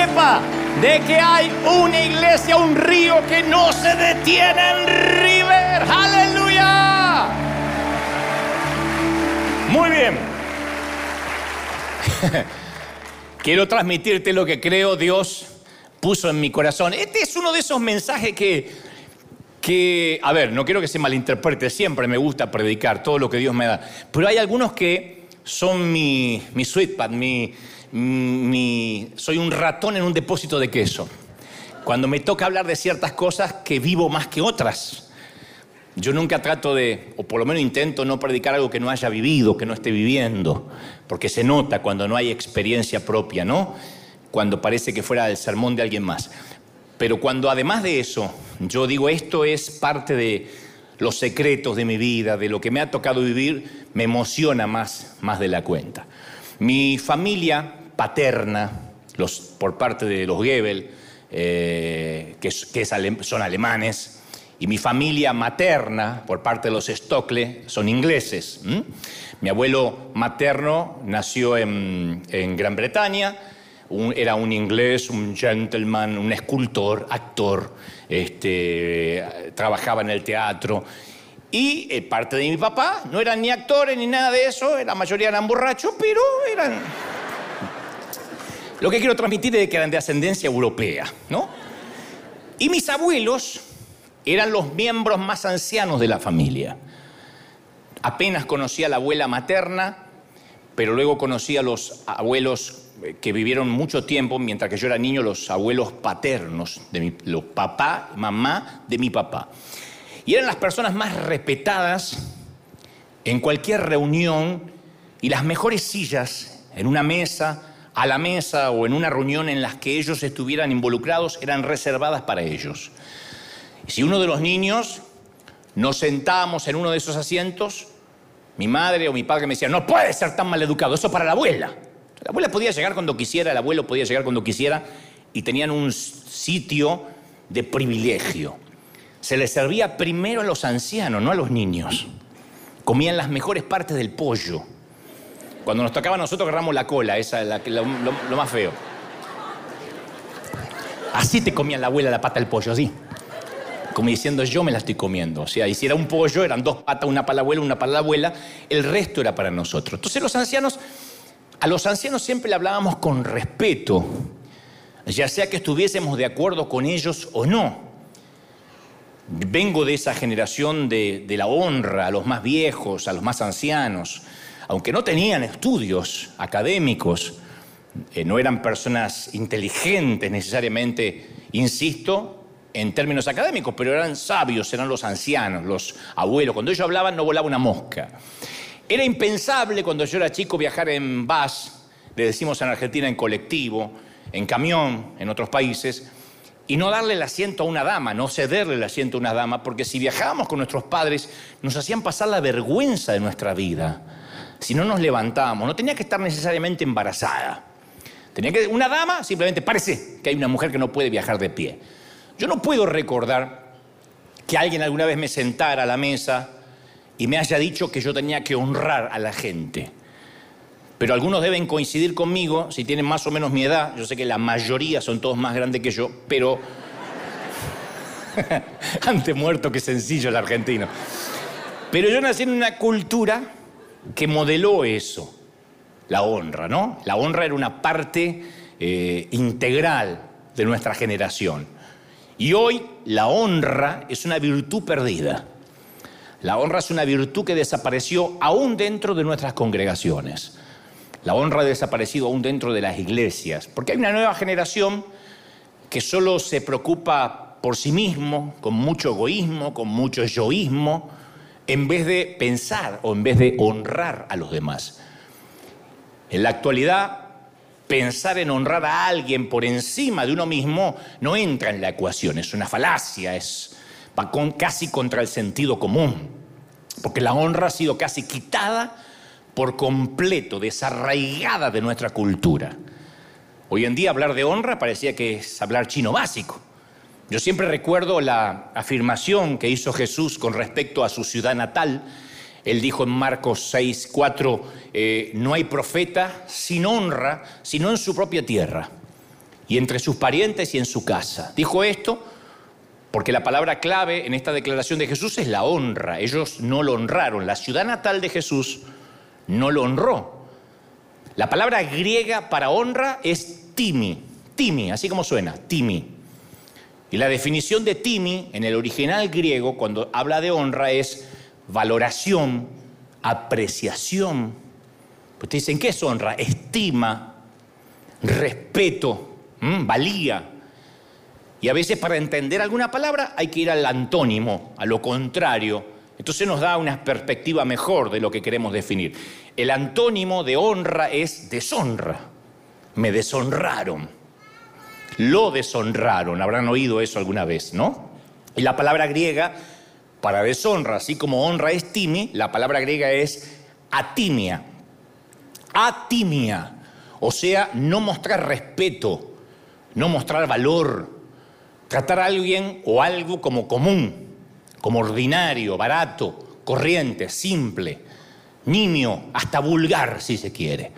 sepa de que hay una iglesia, un río que no se detiene en River. Aleluya. Muy bien. Quiero transmitirte lo que creo Dios puso en mi corazón. Este es uno de esos mensajes que, que, a ver, no quiero que se malinterprete, siempre me gusta predicar todo lo que Dios me da, pero hay algunos que son mi, mi sweetpad, mi, mi, soy un ratón en un depósito de queso. Cuando me toca hablar de ciertas cosas que vivo más que otras. Yo nunca trato de, o por lo menos intento no predicar algo que no haya vivido, que no esté viviendo, porque se nota cuando no hay experiencia propia, ¿no? Cuando parece que fuera el sermón de alguien más. Pero cuando además de eso, yo digo esto es parte de los secretos de mi vida, de lo que me ha tocado vivir, me emociona más, más de la cuenta. Mi familia paterna, los, por parte de los Gebel, eh, que, son alemanes, y mi familia materna, por parte de los Stokle, son ingleses. Mi abuelo materno nació en, Gran Bretaña, era un inglés, un gentleman, un escultor, actor, este, trabajaba en el teatro. Y eh, parte de mi papá no eran ni actores ni nada de eso, la mayoría eran borrachos, pero eran... Lo que quiero transmitir es que eran de ascendencia europea, ¿no? Y mis abuelos eran los miembros más ancianos de la familia. Apenas conocí a la abuela materna, pero luego conocí a los abuelos eh, que vivieron mucho tiempo, mientras que yo era niño, los abuelos paternos, de los papá, mamá de mi papá. Y eran las personas más respetadas en cualquier reunión y las mejores sillas en una mesa, a la mesa o en una reunión en las que ellos estuvieran involucrados eran reservadas para ellos. Si uno de los niños nos sentábamos en uno de esos asientos, mi madre o mi padre me decían, no puede ser tan mal educado, eso para la abuela. La abuela podía llegar cuando quisiera, el abuelo podía llegar cuando quisiera y tenían un sitio de privilegio. Se les servía primero a los ancianos, no a los niños. Comían las mejores partes del pollo. Cuando nos tocaba a nosotros agarramos la cola, esa es lo, lo más feo. Así te comían la abuela la pata del pollo, así como diciendo yo me la estoy comiendo. O sea, y si era un pollo, eran dos patas, una para la abuela, una para la abuela, el resto era para nosotros. Entonces los ancianos, a los ancianos siempre le hablábamos con respeto, ya sea que estuviésemos de acuerdo con ellos o no. Vengo de esa generación de, la honra a los más viejos, a los más ancianos, aunque no tenían estudios académicos, eh, no eran personas inteligentes necesariamente, insisto, en términos académicos, pero eran sabios, eran los ancianos, los abuelos. Cuando ellos hablaban no volaba una mosca. Era impensable cuando yo era chico viajar en bus, le decimos en Argentina en colectivo, en camión, en otros países, y no darle el asiento a una dama, no cederle el asiento a una dama, porque si viajábamos con nuestros padres nos hacían pasar la vergüenza de nuestra vida. Si no nos levantábamos, no tenía que estar necesariamente embarazada. Tenía que una dama simplemente parece que hay una mujer que no puede viajar de pie. Yo no puedo recordar que alguien alguna vez me sentara a la mesa y me haya dicho que yo tenía que honrar a la gente. Pero algunos deben coincidir conmigo, si tienen más o menos mi edad, yo sé que la mayoría son todos más grandes que yo, pero... Antes muerto que sencillo el argentino. Pero yo nací en una cultura que modeló eso, la honra, ¿no? La honra era una parte eh, integral de nuestra generación. Y hoy la honra es una virtud perdida. La honra es una virtud que desapareció aún dentro de nuestras congregaciones. La honra ha desaparecido aún dentro de las iglesias, porque hay una nueva generación que solo se preocupa por sí mismo, con mucho egoísmo, con mucho yoísmo, en vez de pensar o en vez de honrar a los demás. En la actualidad pensar en honrar a alguien por encima de uno mismo no entra en la ecuación, es una falacia, es casi contra el sentido común, porque la honra ha sido casi quitada por completo, desarraigada de nuestra cultura. Hoy en día hablar de honra parecía que es hablar chino básico. Yo siempre recuerdo la afirmación que hizo Jesús con respecto a su ciudad natal, él dijo en Marcos 6, 4, eh, no hay profeta sin honra, sino en su propia tierra. y entre sus parientes y en su casa. Dijo esto porque la palabra clave en esta declaración de Jesús es la honra. Ellos no lo honraron. La ciudad natal de Jesús no lo honró. La palabra griega para honra es timi. Timi, así como suena, timi. Y la definición de timi en el original griego, cuando habla de honra, es valoración, apreciación. Pues dicen, ¿qué es honra? Estima, respeto, valía. Y a veces para entender alguna palabra hay que ir al antónimo, a lo contrario. Entonces nos da una perspectiva mejor de lo que queremos definir. El antónimo de honra es deshonra. Me deshonraron. Lo deshonraron. Habrán oído eso alguna vez, ¿no? Y la palabra griega para deshonra, así como honra es timi, la palabra griega es atimia. Atimia. O sea, no mostrar respeto, no mostrar valor, Tratar a alguien o algo como común, como ordinario, barato, corriente, simple, nimio, hasta vulgar si se quiere.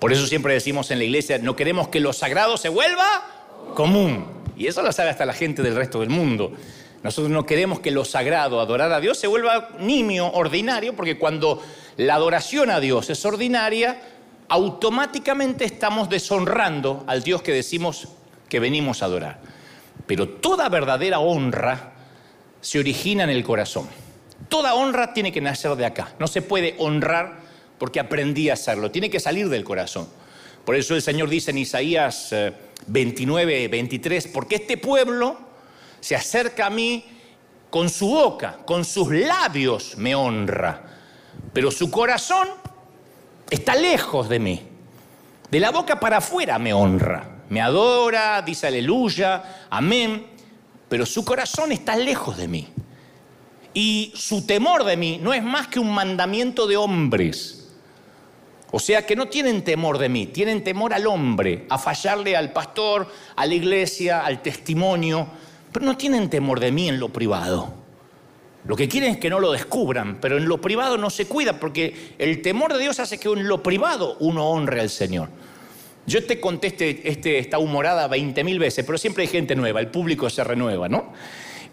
Por eso siempre decimos en la iglesia, no queremos que lo sagrado se vuelva común. Y eso lo sabe hasta la gente del resto del mundo. Nosotros no queremos que lo sagrado, adorar a Dios, se vuelva nimio, ordinario, porque cuando la adoración a Dios es ordinaria, automáticamente estamos deshonrando al Dios que decimos que venimos a adorar. Pero toda verdadera honra se origina en el corazón. Toda honra tiene que nacer de acá. No se puede honrar porque aprendí a hacerlo. Tiene que salir del corazón. Por eso el Señor dice en Isaías 29, eh, 23, porque este pueblo se acerca a mí con su boca, con sus labios me honra, pero su corazón está lejos de mí. De la boca para afuera me honra me adora, dice aleluya, amén, pero su corazón está lejos de mí. Y su temor de mí no es más que un mandamiento de hombres. O sea que no tienen temor de mí, tienen temor al hombre, a fallarle al pastor, a la iglesia, al testimonio, pero no tienen temor de mí en lo privado. Lo que quieren es que no lo descubran, pero en lo privado no se cuida porque el temor de Dios hace que en lo privado uno honre al Señor. Yo te conté este, este esta humorada 20 mil veces, pero siempre hay gente nueva, el público se renueva, ¿no?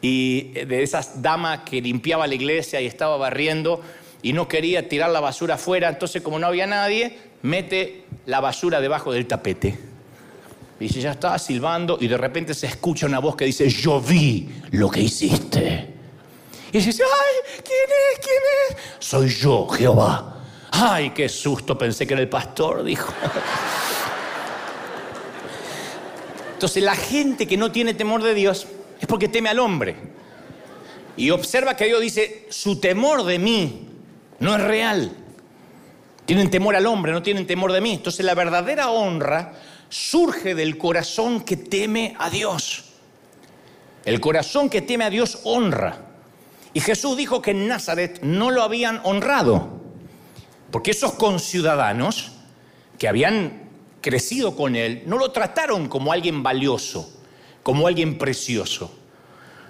Y de esas damas que limpiaba la iglesia y estaba barriendo y no quería tirar la basura afuera, entonces como no había nadie, mete la basura debajo del tapete. Y ya estaba silbando y de repente se escucha una voz que dice, yo vi lo que hiciste. Y dice, ay, ¿quién es? ¿Quién es? Soy yo, Jehová. Ay, qué susto, pensé que era el pastor, dijo. Entonces la gente que no tiene temor de Dios es porque teme al hombre. Y observa que Dios dice, su temor de mí no es real. Tienen temor al hombre, no tienen temor de mí. Entonces la verdadera honra surge del corazón que teme a Dios. El corazón que teme a Dios honra. Y Jesús dijo que en Nazaret no lo habían honrado, porque esos conciudadanos que habían crecido con él, no lo trataron como alguien valioso, como alguien precioso.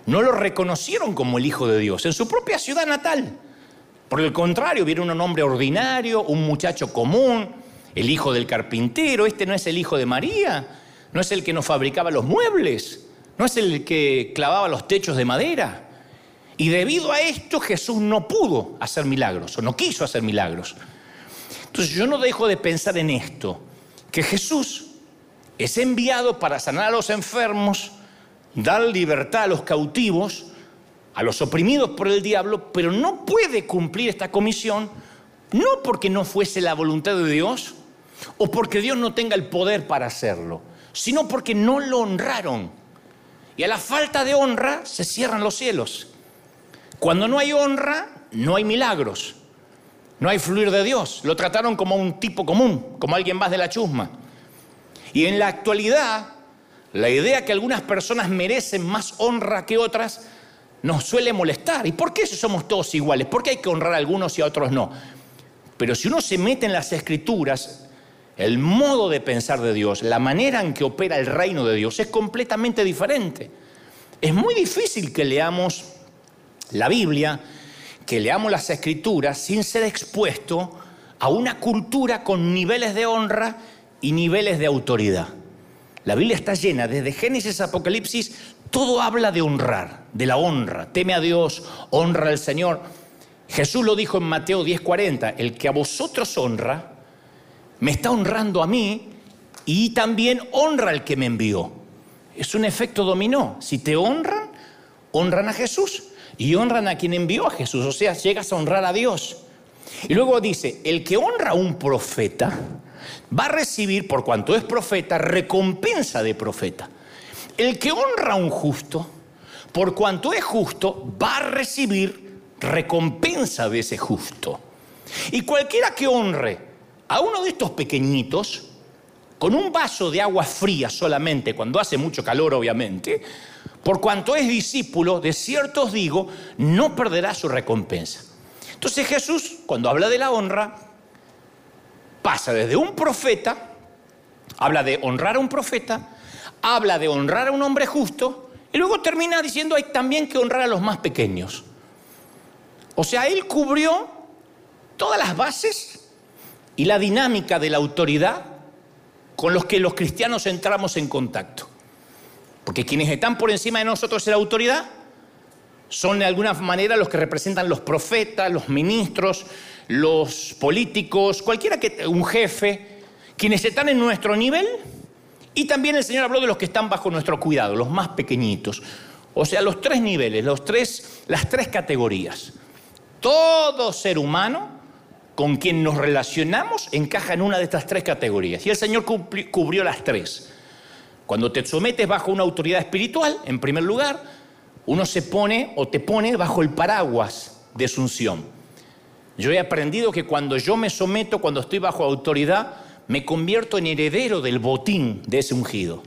No lo reconocieron como el Hijo de Dios en su propia ciudad natal. Por el contrario, vieron un hombre ordinario, un muchacho común, el hijo del carpintero. Este no es el hijo de María, no es el que nos fabricaba los muebles, no es el que clavaba los techos de madera. Y debido a esto Jesús no pudo hacer milagros o no quiso hacer milagros. Entonces yo no dejo de pensar en esto que Jesús es enviado para sanar a los enfermos, dar libertad a los cautivos, a los oprimidos por el diablo, pero no puede cumplir esta comisión, no porque no fuese la voluntad de Dios o porque Dios no tenga el poder para hacerlo, sino porque no lo honraron. Y a la falta de honra se cierran los cielos. Cuando no hay honra, no hay milagros. No hay fluir de Dios. Lo trataron como un tipo común, como alguien más de la chusma. Y en la actualidad, la idea que algunas personas merecen más honra que otras nos suele molestar. ¿Y por qué somos todos iguales? ¿Por qué hay que honrar a algunos y a otros no? Pero si uno se mete en las escrituras, el modo de pensar de Dios, la manera en que opera el reino de Dios es completamente diferente. Es muy difícil que leamos la Biblia que leamos las escrituras sin ser expuesto a una cultura con niveles de honra y niveles de autoridad. La Biblia está llena, desde Génesis a Apocalipsis, todo habla de honrar, de la honra. Teme a Dios, honra al Señor. Jesús lo dijo en Mateo 10:40, el que a vosotros honra, me está honrando a mí y también honra al que me envió. Es un efecto dominó. Si te honran, honran a Jesús y honran a quien envió a Jesús. O sea, llegas a honrar a Dios. Y luego dice, el que honra a un profeta va a recibir, por cuanto es profeta, recompensa de profeta. El que honra a un justo, por cuanto es justo, va a recibir recompensa de ese justo. Y cualquiera que honre a uno de estos pequeñitos, con un vaso de agua fría solamente, cuando hace mucho calor obviamente, por cuanto es discípulo, de cierto os digo, no perderá su recompensa. Entonces Jesús, cuando habla de la honra, pasa desde un profeta, habla de honrar a un profeta, habla de honrar a un hombre justo, y luego termina diciendo hay también que honrar a los más pequeños. O sea, él cubrió todas las bases y la dinámica de la autoridad con los que los cristianos entramos en contacto. Porque quienes están por encima de nosotros en la autoridad son de alguna manera los que representan los profetas, los ministros, los políticos, cualquiera que, un jefe, quienes están en nuestro nivel. Y también el Señor habló de los que están bajo nuestro cuidado, los más pequeñitos. O sea, los tres niveles, los tres, las tres categorías. Todo ser humano con quien nos relacionamos encaja en una de estas tres categorías. Y el Señor cubrió las tres. Cuando te sometes bajo una autoridad espiritual, en primer lugar, uno se pone o te pone bajo el paraguas de su unción. Yo he aprendido que cuando yo me someto, cuando estoy bajo autoridad, me convierto en heredero del botín de ese ungido.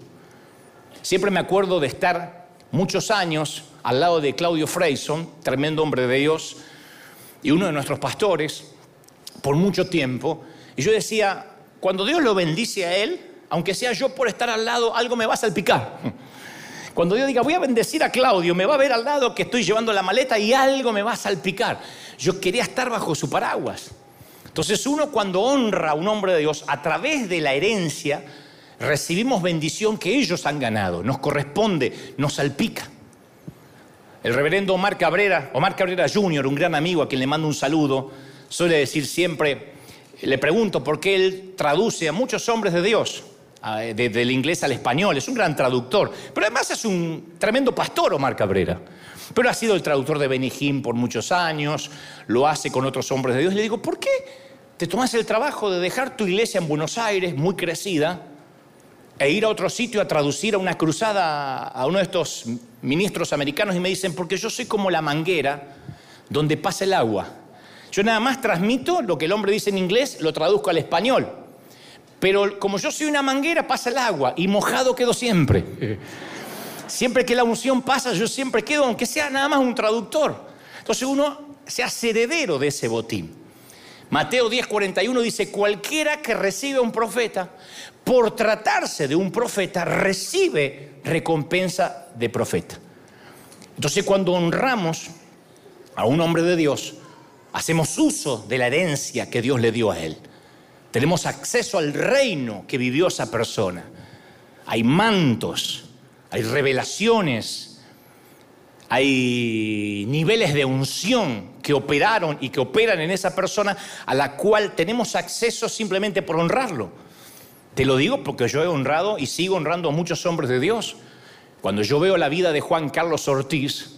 Siempre me acuerdo de estar muchos años al lado de Claudio Freyson, tremendo hombre de Dios, y uno de nuestros pastores, por mucho tiempo. Y yo decía, cuando Dios lo bendice a él, aunque sea yo por estar al lado, algo me va a salpicar. Cuando Dios diga, voy a bendecir a Claudio, me va a ver al lado que estoy llevando la maleta y algo me va a salpicar. Yo quería estar bajo su paraguas. Entonces uno cuando honra a un hombre de Dios a través de la herencia, recibimos bendición que ellos han ganado, nos corresponde, nos salpica. El reverendo Omar Cabrera, Omar Cabrera Jr., un gran amigo a quien le mando un saludo, suele decir siempre, le pregunto por qué él traduce a muchos hombres de Dios, del inglés al español, es un gran traductor, pero además es un tremendo pastor Omar Cabrera. Pero ha sido el traductor de Benihim por muchos años, lo hace con otros hombres de Dios. Le digo, ¿por qué te tomas el trabajo de dejar tu iglesia en Buenos Aires, muy crecida, e ir a otro sitio a traducir a una cruzada a uno de estos ministros americanos? Y me dicen, porque yo soy como la manguera donde pasa el agua. Yo nada más transmito lo que el hombre dice en inglés, lo traduzco al español. Pero como yo soy una manguera, pasa el agua y mojado quedo siempre. Siempre que la unción pasa, yo siempre quedo, aunque sea nada más un traductor. Entonces uno se hace heredero de ese botín. Mateo 10:41 dice, cualquiera que recibe a un profeta, por tratarse de un profeta, recibe recompensa de profeta. Entonces cuando honramos a un hombre de Dios, Hacemos uso de la herencia que Dios le dio a él. Tenemos acceso al reino que vivió esa persona. Hay mantos, hay revelaciones, hay niveles de unción que operaron y que operan en esa persona a la cual tenemos acceso simplemente por honrarlo. Te lo digo porque yo he honrado y sigo honrando a muchos hombres de Dios. Cuando yo veo la vida de Juan Carlos Ortiz,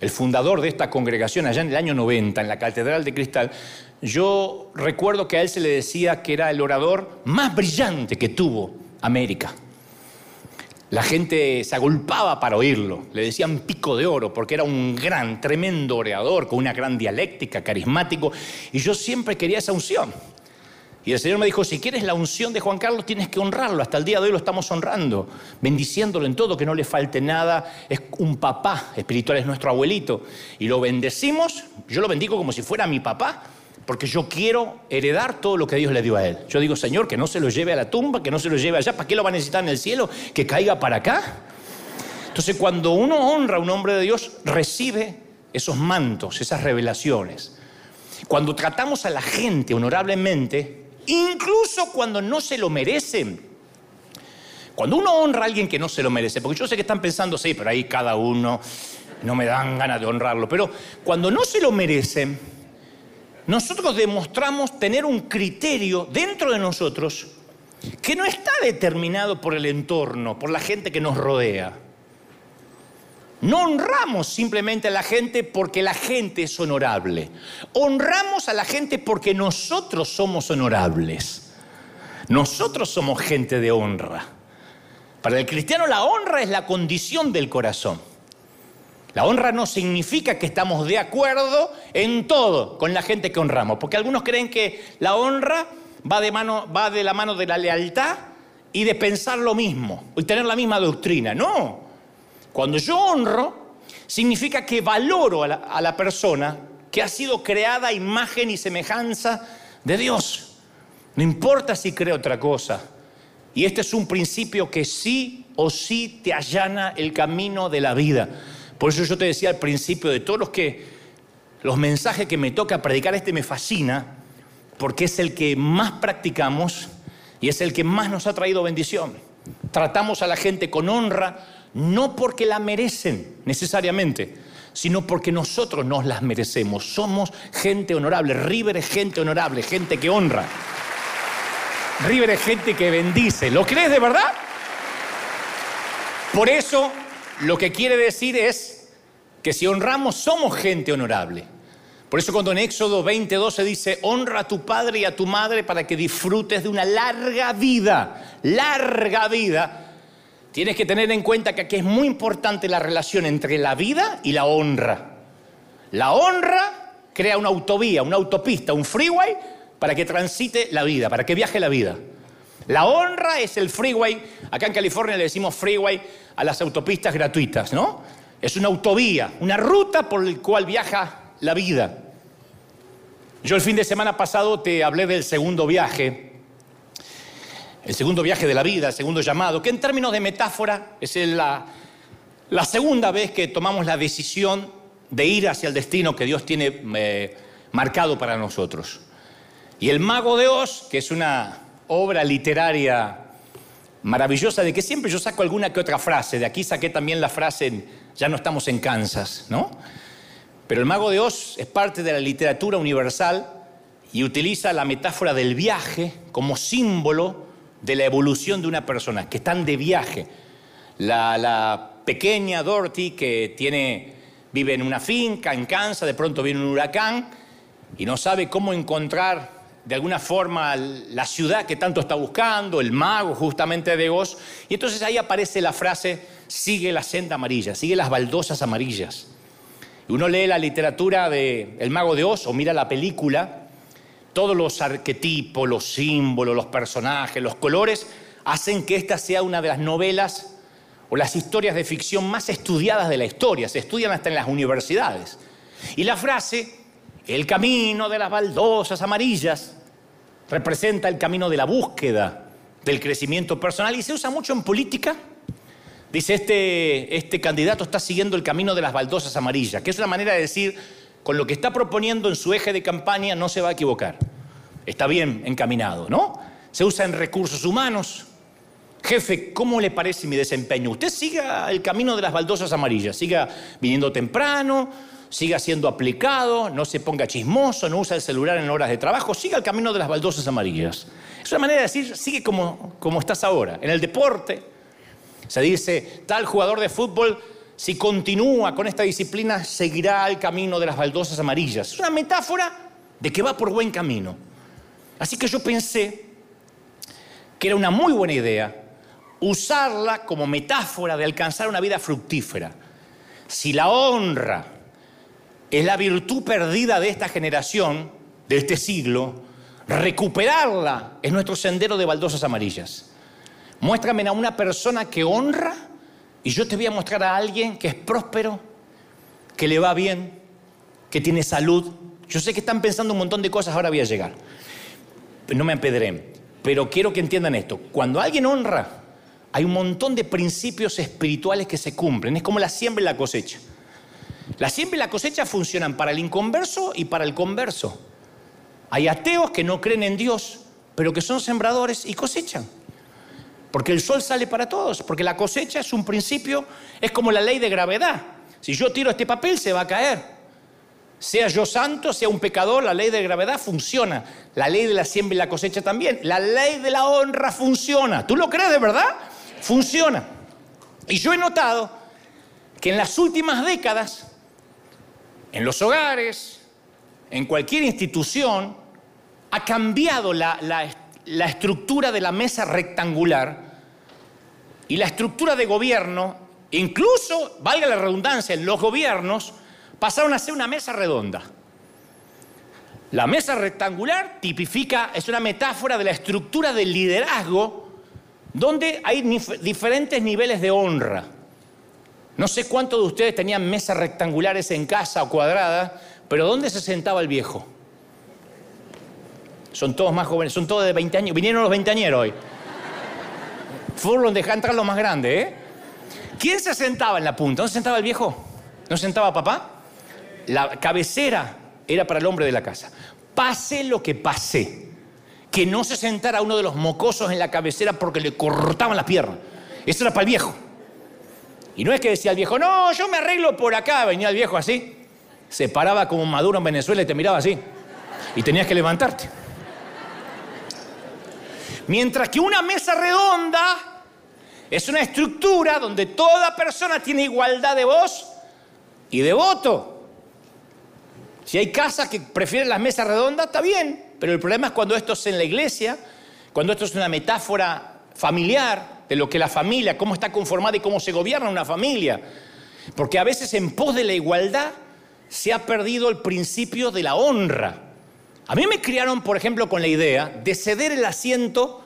el fundador de esta congregación allá en el año 90, en la Catedral de Cristal, yo recuerdo que a él se le decía que era el orador más brillante que tuvo América. La gente se agolpaba para oírlo, le decían pico de oro porque era un gran, tremendo orador con una gran dialéctica, carismático, y yo siempre quería esa unción. Y el Señor me dijo, si quieres la unción de Juan Carlos, tienes que honrarlo. Hasta el día de hoy lo estamos honrando, bendiciéndolo en todo, que no le falte nada. Es un papá espiritual, es nuestro abuelito. Y lo bendecimos, yo lo bendigo como si fuera mi papá, porque yo quiero heredar todo lo que Dios le dio a él. Yo digo, Señor, que no se lo lleve a la tumba, que no se lo lleve allá. ¿Para qué lo va a necesitar en el cielo? Que caiga para acá. Entonces, cuando uno honra a un hombre de Dios, recibe esos mantos, esas revelaciones. Cuando tratamos a la gente honorablemente, incluso cuando no se lo merecen. Cuando uno honra a alguien que no se lo merece, porque yo sé que están pensando, sí, pero ahí cada uno, no me dan ganas de honrarlo, pero cuando no se lo merecen, nosotros demostramos tener un criterio dentro de nosotros que no está determinado por el entorno, por la gente que nos rodea. No honramos simplemente a la gente porque la gente es honorable. Honramos a la gente porque nosotros somos honorables. Nosotros somos gente de honra. Para el cristiano la honra es la condición del corazón. La honra no significa que estamos de acuerdo en todo con la gente que honramos, porque algunos creen que la honra va de, la mano de la lealtad y de pensar lo mismo y tener la misma doctrina. No, cuando yo honro, significa que valoro a la, persona que ha sido creada a imagen y semejanza de Dios. No importa si cree otra cosa. Y este es un principio que sí o sí te allana el camino de la vida. Por eso yo te decía al principio de todos los que los mensajes que me toca predicar este me fascina porque es el que más practicamos y es el que más nos ha traído bendición. Tratamos a la gente con honra, no porque la merecen necesariamente, sino porque nosotros nos las merecemos. Somos gente honorable. River es gente honorable, gente que honra. River es gente que bendice. ¿Lo crees de verdad? Por eso lo que quiere decir es que si honramos somos gente honorable. Por eso cuando en Éxodo 20:12 dice, honra a tu padre y a tu madre para que disfrutes de una larga vida, larga vida, tienes que tener en cuenta que aquí es muy importante la relación entre la vida y la honra. La honra crea una autovía, una autopista, un freeway para que transite la vida, para que viaje la vida. La honra es el freeway, acá en California le decimos freeway a las autopistas gratuitas, ¿no? Es una autovía, una ruta por la cual viaja la vida. Yo el fin de semana pasado te hablé del segundo viaje, el segundo viaje de la vida, el segundo llamado, que en términos de metáfora es la, la segunda vez que tomamos la decisión de ir hacia el destino que Dios tiene eh, marcado para nosotros. Y el Mago de Oz, que es una obra literaria maravillosa, de que siempre yo saco alguna que otra frase, de aquí saqué también la frase, ya no estamos en Kansas, ¿no? Pero el Mago de Oz es parte de la literatura universal y utiliza la metáfora del viaje como símbolo de la evolución de una persona, que están de viaje. La, pequeña Dorothy que tiene, vive en una finca en Kansas, de pronto viene un huracán y no sabe cómo encontrar de alguna forma la ciudad que tanto está buscando, el mago justamente de Oz, y entonces ahí aparece la frase, sigue la senda amarilla, sigue las baldosas amarillas. Y uno lee la literatura de El mago de Oz o mira la película todos los arquetipos, los símbolos, los personajes, los colores, hacen que esta sea una de las novelas o las historias de ficción más estudiadas de la historia. Se estudian hasta en las universidades. Y la frase, el camino de las baldosas amarillas, representa el camino de la búsqueda, del crecimiento personal y se usa mucho en política. Dice, este, este candidato está siguiendo el camino de las baldosas amarillas, que es una manera de decir, con lo que está proponiendo en su eje de campaña no se va a equivocar. Está bien encaminado, ¿no? Se usa en recursos humanos. Jefe, ¿cómo le parece mi desempeño? Usted siga el camino de las baldosas amarillas, siga viniendo temprano, siga siendo aplicado, no se ponga chismoso, no usa el celular en horas de trabajo, siga el camino de las baldosas amarillas. Es una manera de decir, sigue como, como estás ahora. En el deporte se dice, tal jugador de fútbol si continúa con esta disciplina, seguirá el camino de las baldosas amarillas. Es una metáfora de que va por buen camino. Así que yo pensé que era una muy buena idea usarla como metáfora de alcanzar una vida fructífera. Si la honra es la virtud perdida de esta generación, de este siglo, recuperarla es nuestro sendero de baldosas amarillas. Muéstrame a una persona que honra y yo te voy a mostrar a alguien que es próspero, que le va bien, que tiene salud. Yo sé que están pensando un montón de cosas, ahora voy a llegar. No me apedreen. Pero quiero que entiendan esto. Cuando alguien honra, hay un montón de principios espirituales que se cumplen. Es como la siembra y la cosecha. La siembra y la cosecha funcionan para el inconverso y para el converso. Hay ateos que no creen en Dios, pero que son sembradores y cosechan. Porque el sol sale para todos, porque la cosecha es un principio, es como la ley de gravedad. Si yo tiro este papel, se va a caer. Sea yo santo, sea un pecador, la ley de gravedad funciona. La ley de la siembra y la cosecha también. La ley de la honra funciona. ¿Tú lo crees de verdad? Funciona. Y yo he notado que en las últimas décadas, en los hogares, en cualquier institución, ha cambiado la, estructura de la mesa rectangular y la estructura de gobierno, incluso, valga la redundancia, en los gobiernos pasaron a ser una mesa redonda. La mesa rectangular tipifica, es una metáfora de la estructura del liderazgo donde hay diferentes niveles de honra. No sé cuántos de ustedes tenían mesas rectangulares en casa o cuadradas, pero ¿dónde se sentaba el viejo? Son todos más jóvenes, son todos de 20 años. Vinieron los veinteañeros hoy. Furlong deja entrar los más grandes, ¿eh? ¿Quién se sentaba en la punta? ¿Dónde se sentaba el viejo? ¿No se sentaba papá? La cabecera era para el hombre de la casa. Pase lo que pase, que no se sentara uno de los mocosos en la cabecera porque le cortaban las piernas. Eso era para el viejo. Y no es que decía el viejo, no, yo me arreglo por acá. Venía el viejo así, se paraba como Maduro en Venezuela y te miraba así. Y tenías que levantarte. Mientras que una mesa redonda es una estructura donde toda persona tiene igualdad de voz y de voto. Si hay casas que prefieren las mesas redondas, está bien, pero el problema es cuando esto es en la iglesia, cuando esto es una metáfora familiar de lo que la familia, cómo está conformada y cómo se gobierna una familia. Porque a veces en pos de la igualdad se ha perdido el principio de la honra. A mí me criaron, por ejemplo, con la idea de ceder el asiento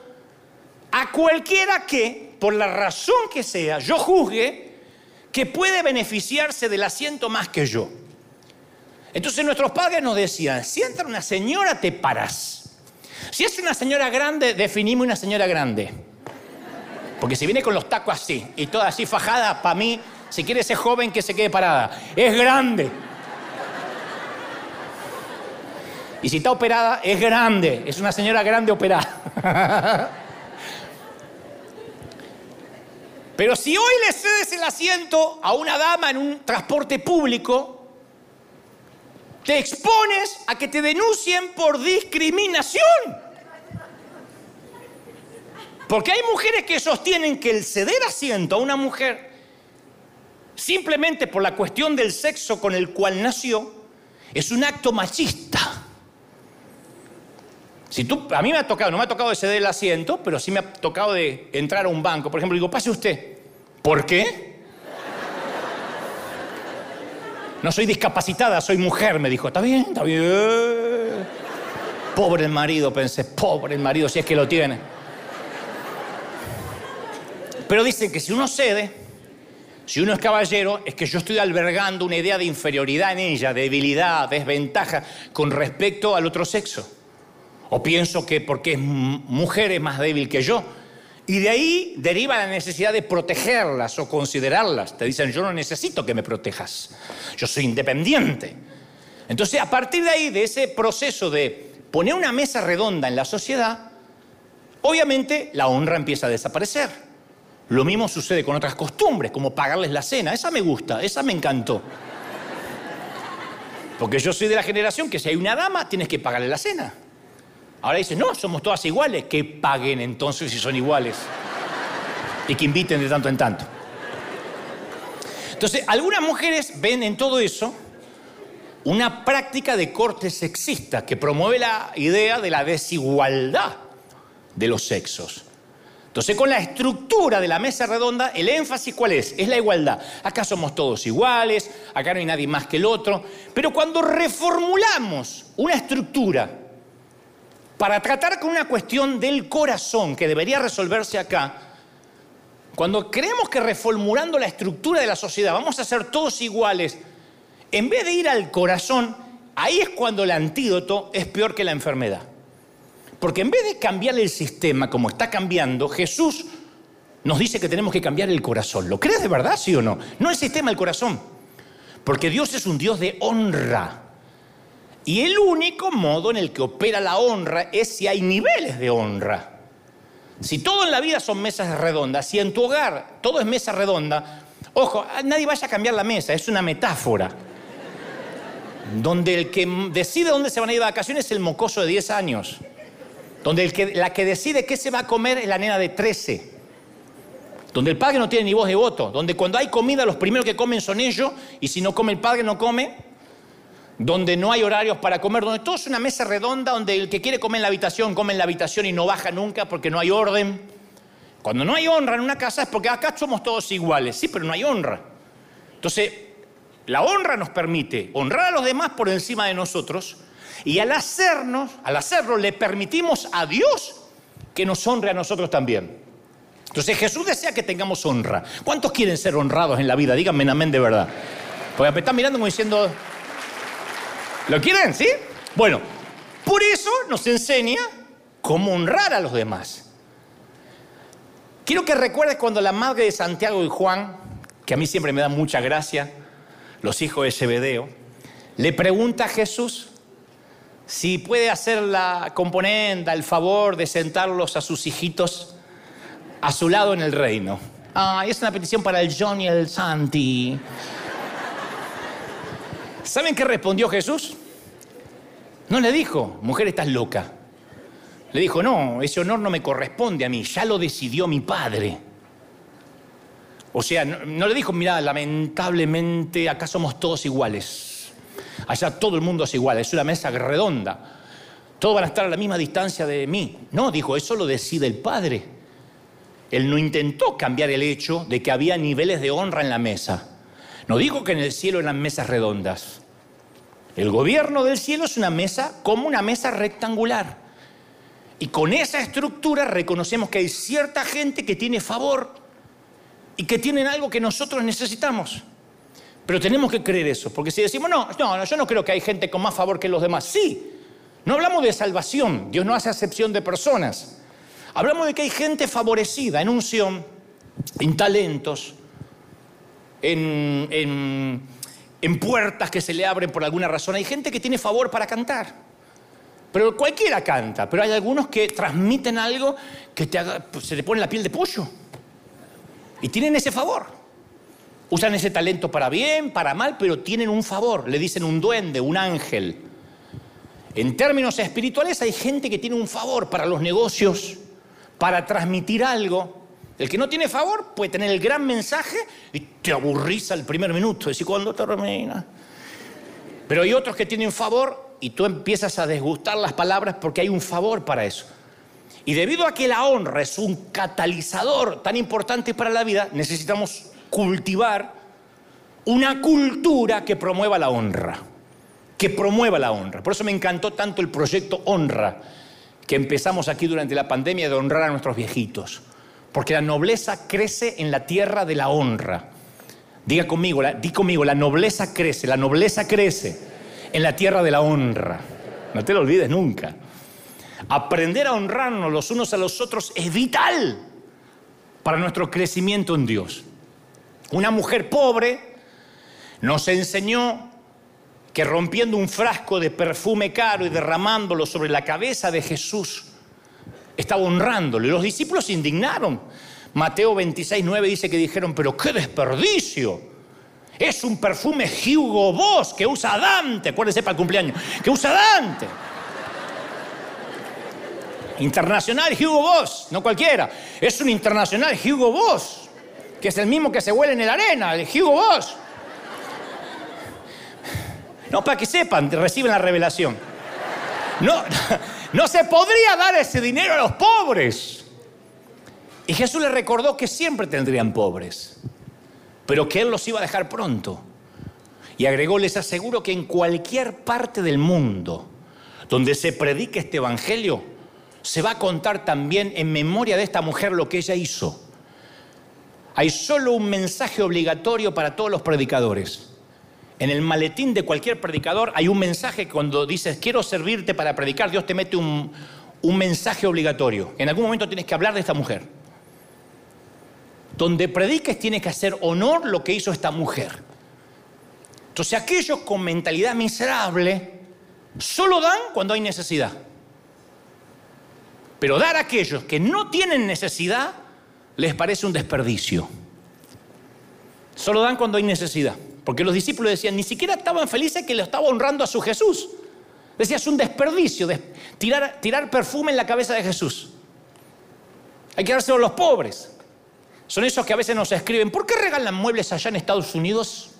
a cualquiera que, por la razón que sea, yo juzgue que puede beneficiarse del asiento más que yo. Entonces nuestros padres nos decían, si entra una señora, te paras. Si es una señora grande, definimos una señora grande. Porque si viene con los tacos así y toda así fajada, para mí, si quiere ser joven, que se quede parada. Es grande. Y si está operada, es grande. Es una señora grande operada. Pero si hoy le cedes el asiento a una dama en un transporte público, te expones a que te denuncien por discriminación. Porque hay mujeres que sostienen que el ceder asiento a una mujer simplemente por la cuestión del sexo con el cual nació es un acto machista. Si tú, a mí me ha tocado, no me ha tocado de ceder el asiento, pero sí me ha tocado de entrar a un banco. Por ejemplo, digo, pase usted. ¿Por qué? No soy discapacitada, soy mujer, me dijo. Está bien, está bien. Pobre el marido, pensé, pobre el marido, si es que lo tiene. Pero dicen que si uno cede, si uno es caballero, es que yo estoy albergando una idea de inferioridad en ella, debilidad, desventaja con respecto al otro sexo. O pienso que porque es mujer es más débil que yo. Y de ahí deriva la necesidad de protegerlas o considerarlas. Te dicen, yo no necesito que me protejas. Yo soy independiente. Entonces, a partir de ahí, de ese proceso de poner una mesa redonda en la sociedad, obviamente la honra empieza a desaparecer. Lo mismo sucede con otras costumbres, como pagarles la cena. Esa me gusta, esa me encantó. Porque yo soy de la generación que si hay una dama, tienes que pagarle la cena. Ahora dicen, no, somos todas iguales. Que paguen entonces si son iguales. Y que inviten de tanto en tanto. Entonces, algunas mujeres ven en todo eso una práctica de corte sexista que promueve la idea de la desigualdad de los sexos. Entonces, con la estructura de la mesa redonda, el énfasis cuál es? Es la igualdad. Acá somos todos iguales, acá no hay nadie más que el otro. Pero cuando reformulamos una estructura para tratar con una cuestión del corazón que debería resolverse acá, cuando creemos que reformulando la estructura de la sociedad vamos a ser todos iguales, en vez de ir al corazón, ahí es cuando el antídoto es peor que la enfermedad. Porque en vez de cambiar el sistema como está cambiando, Jesús nos dice que tenemos que cambiar el corazón. ¿Lo crees de verdad, sí o no? No el sistema, el corazón. Porque Dios es un Dios de honra. Y el único modo en el que opera la honra es si hay niveles de honra. Si todo en la vida son mesas redondas, si en tu hogar todo es mesa redonda, ojo, nadie vaya a cambiar la mesa, es una metáfora. Donde el que decide dónde se van a ir de vacaciones es el mocoso de 10 años. Donde el que, la que decide qué se va a comer es la nena de 13. Donde el padre no tiene ni voz de voto. Donde cuando hay comida los primeros que comen son ellos y si no come el padre no come donde no hay horarios para comer, donde todo es una mesa redonda, donde el que quiere comer en la habitación come en la habitación y no baja nunca porque no hay orden. Cuando no hay honra en una casa es porque acá somos todos iguales, sí, pero no hay honra. Entonces, la honra nos permite honrar a los demás por encima de nosotros y al hacernos, al hacerlo, le permitimos a Dios que nos honre a nosotros también. Entonces Jesús desea que tengamos honra. ¿Cuántos quieren ser honrados en la vida? Díganme amén de verdad. Porque me están mirando como diciendo, ¿Lo quieren? ¿Sí? Bueno, por eso nos enseña cómo honrar a los demás. Quiero que recuerdes cuando la madre de Santiago y Juan, que a mí siempre me da mucha gracia, los hijos de Zebedeo, le pregunta a Jesús si puede hacer la componenda, el favor de sentarlos a sus hijitos a su lado en el reino. Ah, es una petición para el John y el Santi. ¿Saben qué respondió Jesús? No le dijo, mujer, estás loca. Le dijo, no, ese honor no me corresponde a mí, ya lo decidió mi padre. O sea, no, le dijo, mira, lamentablemente acá somos todos iguales. Allá todo el mundo es igual, es una mesa redonda. Todos van a estar a la misma distancia de mí. No, dijo, eso lo decide el Padre. Él no intentó cambiar el hecho de que había niveles de honra en la mesa. No dijo que en el cielo eran mesas redondas. El gobierno del cielo es una mesa como una mesa rectangular. Y con esa estructura reconocemos que hay cierta gente que tiene favor y que tienen algo que nosotros necesitamos. Pero tenemos que creer eso, porque si decimos, no, no, yo no creo que hay gente con más favor que los demás. Sí, no hablamos de salvación, Dios no hace acepción de personas. Hablamos de que hay gente favorecida en unción, en talentos, en, puertas que se le abren por alguna razón. Hay gente que tiene favor para cantar. Pero cualquiera canta, pero hay algunos que transmiten algo que te pues, se te pone la piel de pollo. Y tienen ese favor. Usan ese talento para bien, para mal, pero tienen un favor. Le dicen un duende, un ángel. En términos espirituales hay gente que tiene un favor para los negocios, para transmitir algo. El que no tiene favor puede tener el gran mensaje y te aburriza el primer minuto, decir, ¿cuándo termina? Pero hay otros que tienen favor y tú empiezas a desgustar las palabras porque hay un favor para eso. Y debido a que la honra es un catalizador tan importante para la vida, necesitamos cultivar una cultura que promueva la honra, que promueva la honra. Por eso me encantó tanto el proyecto Honra, que empezamos aquí durante la pandemia de honrar a nuestros viejitos porque la nobleza crece en la tierra de la honra. Diga conmigo, di conmigo, la nobleza crece, la nobleza crece en la tierra de la honra. No te lo olvides nunca. Aprender a honrarnos los unos a los otros es vital para nuestro crecimiento en Dios. Una mujer pobre nos enseñó que rompiendo un frasco de perfume caro y derramándolo sobre la cabeza de Jesús, estaba honrándolo. Y los discípulos se indignaron. Mateo 26, 9 dice que dijeron, pero qué desperdicio. Es un perfume Hugo Boss que usa Dante, acuérdense para el cumpleaños, que usa Dante. Internacional Hugo Boss, no cualquiera. Es un internacional Hugo Boss, que es el mismo que se huele en la arena, el Hugo Boss. No, para que sepan, reciben la revelación. No, no se podría dar ese dinero a los pobres. Y Jesús les recordó que siempre tendrían pobres, pero que Él los iba a dejar pronto. Y agregó, les aseguro que en cualquier parte del mundo donde se predique este Evangelio, se va a contar también en memoria de esta mujer lo que ella hizo. Hay solo un mensaje obligatorio para todos los predicadores. En el maletín de cualquier predicador hay un mensaje cuando dices, quiero servirte para predicar, Dios te mete un, mensaje obligatorio. En algún momento tienes que hablar de esta mujer. Donde prediques tienes que hacer honor lo que hizo esta mujer. Entonces aquellos con mentalidad miserable solo dan cuando hay necesidad. Pero dar a aquellos que no tienen necesidad les parece un desperdicio. Solo dan cuando hay necesidad. Porque los discípulos decían, ni siquiera estaban felices que le estaba honrando a su Jesús. Decía, es un desperdicio tirar, tirar perfume en la cabeza de Jesús. Hay que dárselo a los pobres. Son esos que a veces nos escriben, ¿por qué regalan muebles allá en Estados Unidos?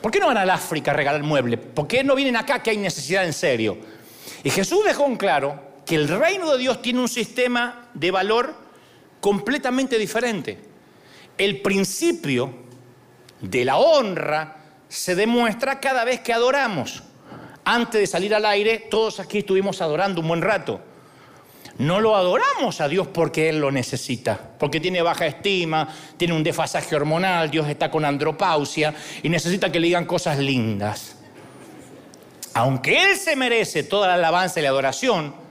¿Por qué no van al África a regalar muebles? ¿Por qué no vienen acá que hay necesidad en serio? Y Jesús dejó en claro que el reino de Dios tiene un sistema de valor completamente diferente. El principio de la honra se demuestra cada vez que adoramos. Antes de salir al aire, todos aquí estuvimos adorando un buen rato. No lo adoramos a Dios porque Él lo necesita, porque tiene baja estima, tiene un desfasaje hormonal, Dios está con andropausia y necesita que le digan cosas lindas. Aunque Él se merece toda la alabanza y la adoración,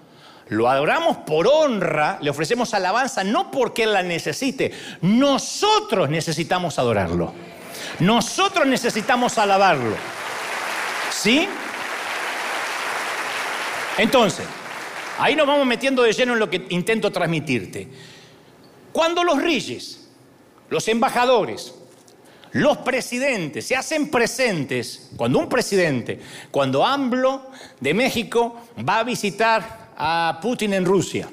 lo adoramos por honra, le ofrecemos alabanza no porque la necesite, nosotros necesitamos adorarlo. Nosotros necesitamos alabarlo. ¿Sí? Entonces, ahí nos vamos metiendo de lleno en lo que intento transmitirte. Cuando los reyes, los embajadores, los presidentes se hacen presentes, cuando un presidente, cuando AMLO de México va a visitar a Putin en Rusia,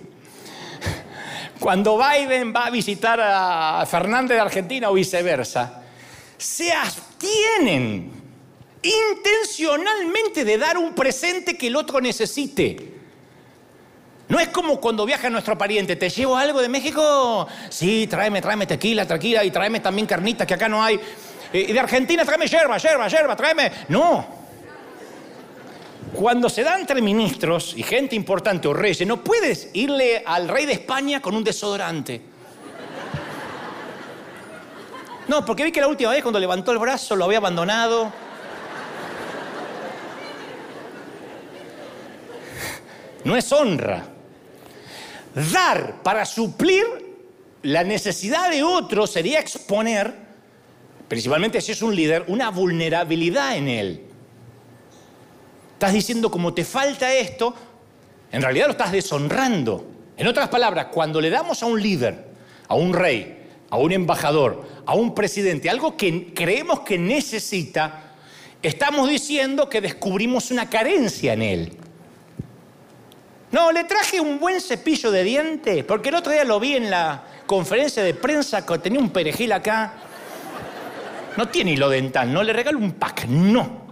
cuando Biden va a visitar a Fernández de Argentina o viceversa, se abstienen intencionalmente de dar un presente que el otro necesite. No es como cuando viaja nuestro pariente, ¿te llevo algo de México? Sí, tráeme, tráeme tequila, tranquila, y tráeme también carnitas que acá no hay. Eh, y de Argentina, tráeme yerba, yerba, yerba, tráeme. No. Cuando se da entre ministros y gente importante o reyes, no puedes irle al rey de España con un desodorante. No, porque vi que la última vez cuando levantó el brazo lo había abandonado. No es honra. Dar para suplir la necesidad de otro sería exponer, principalmente si es un líder, una vulnerabilidad en él. Estás diciendo como te falta esto, en realidad lo estás deshonrando. En otras palabras, cuando le damos a un líder, a un rey, a un embajador, a un presidente, algo que creemos que necesita, estamos diciendo que descubrimos una carencia en él. No, le traje un buen cepillo de dientes, porque el otro día lo vi en la conferencia de prensa que tenía un perejil acá. No tiene hilo dental, no le regalo un pack, no.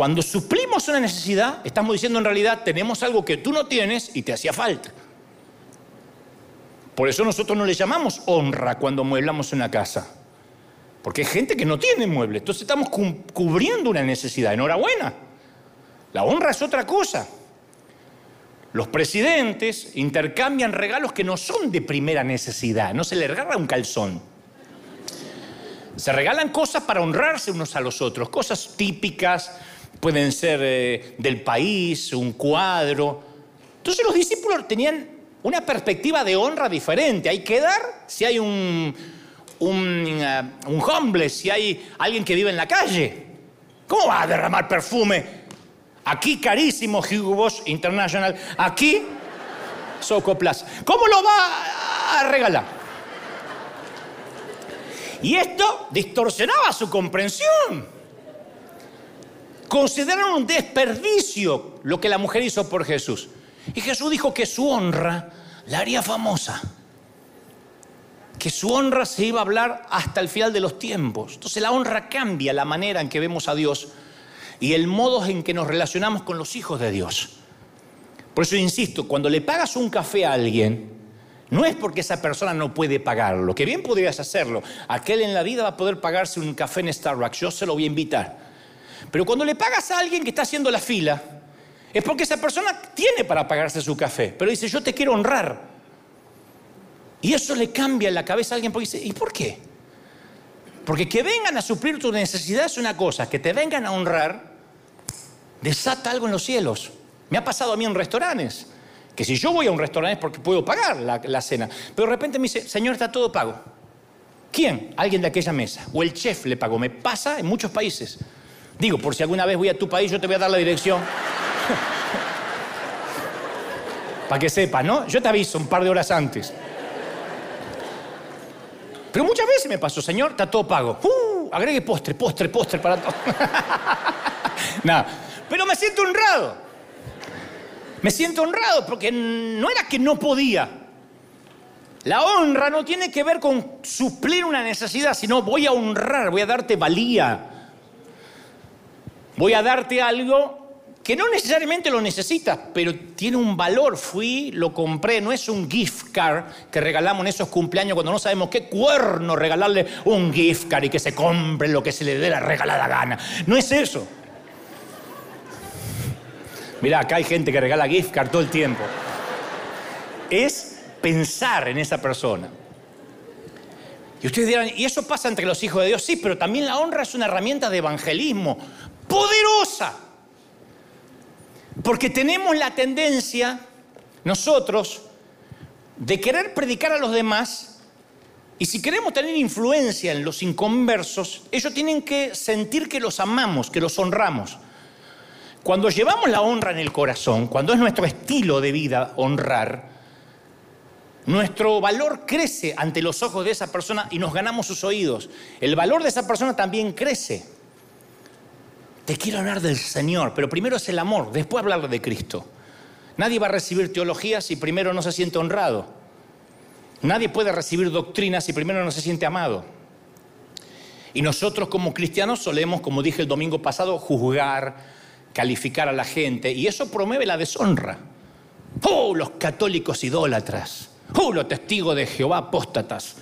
Cuando suplimos una necesidad, estamos diciendo en realidad, tenemos algo que tú no tienes y te hacía falta. Por eso nosotros no le llamamos honra cuando mueblamos una casa. Porque hay gente que no tiene muebles. Entonces estamos cubriendo una necesidad. Enhorabuena. La honra es otra cosa. Los presidentes intercambian regalos que no son de primera necesidad. No se le regala un calzón. Se regalan cosas para honrarse unos a los otros. Cosas típicas, pueden ser eh, del país, un cuadro. Entonces los discípulos tenían una perspectiva de honra diferente. Hay que dar si hay un, un, homeless, si hay alguien que vive en la calle. ¿Cómo va a derramar perfume? Aquí carísimo Hugo Boss International, aquí Soco Plus. ¿Cómo lo va a regalar? Y esto distorsionaba su comprensión. Consideraron un desperdicio lo que la mujer hizo por Jesús. Y Jesús dijo que su honra la haría famosa. Que su honra se iba a hablar hasta el final de los tiempos. Entonces la honra cambia la manera en que vemos a Dios y el modo en que nos relacionamos con los hijos de Dios. Por eso insisto, cuando le pagas un café a alguien, no es porque esa persona no puede pagarlo, que bien podrías hacerlo. Aquel en la vida va a poder pagarse un café en Starbucks, yo se lo voy a invitar. Pero cuando le pagas a alguien que está haciendo la fila, es porque esa persona tiene para pagarse su café, pero dice, yo te quiero honrar. Y eso le cambia en la cabeza a alguien porque dice, ¿y por qué? Porque que vengan a suplir tu necesidad es una cosa, que te vengan a honrar desata algo en los cielos. Me ha pasado a mí en restaurantes, que si yo voy a un restaurante es porque puedo pagar la, cena, pero de repente me dice, Señor, está todo pago. ¿Quién? Alguien de aquella mesa. O el chef le pagó. Me pasa en muchos países. Digo, por si alguna vez voy a tu país, yo te voy a dar la dirección. Para que sepas, ¿no? Yo te aviso un par de horas antes. Pero muchas veces me pasó, señor, está todo pago. Uh, agregue postre, postre, postre para todo. Nada. Pero me siento honrado. Me siento honrado porque no era que no podía. La honra no tiene que ver con suplir una necesidad, sino voy a honrar, voy a darte valía. Voy a darte algo que no necesariamente lo necesitas, pero tiene un valor. Fui, lo compré, no es un gift card que regalamos en esos cumpleaños cuando no sabemos qué cuerno regalarle un gift card y que se compre lo que se le dé la regalada gana. No es eso. Mirá, acá hay gente que regala gift card todo el tiempo. Es pensar en esa persona. Y ustedes dirán, ¿y eso pasa entre los hijos de Dios? Sí, pero también la honra es una herramienta de evangelismo poderosa. Porque tenemos la tendencia, nosotros, de querer predicar a los demás, y si queremos tener influencia en los inconversos, ellos tienen que sentir que los amamos, que los honramos. Cuando llevamos la honra en el corazón, cuando es nuestro estilo de vida honrar, nuestro valor crece ante los ojos de esa persona y nos ganamos sus oídos. El valor de esa persona también crece. Te quiero hablar del Señor, pero primero es el amor, después hablar de Cristo. Nadie va a recibir teología si primero no se siente honrado. Nadie puede recibir doctrina si primero no se siente amado. Y nosotros como cristianos solemos, como dije el domingo pasado, juzgar, calificar a la gente, y eso promueve la deshonra. ¡Oh, los católicos idólatras! ¡Oh, los testigos de Jehová apóstatas!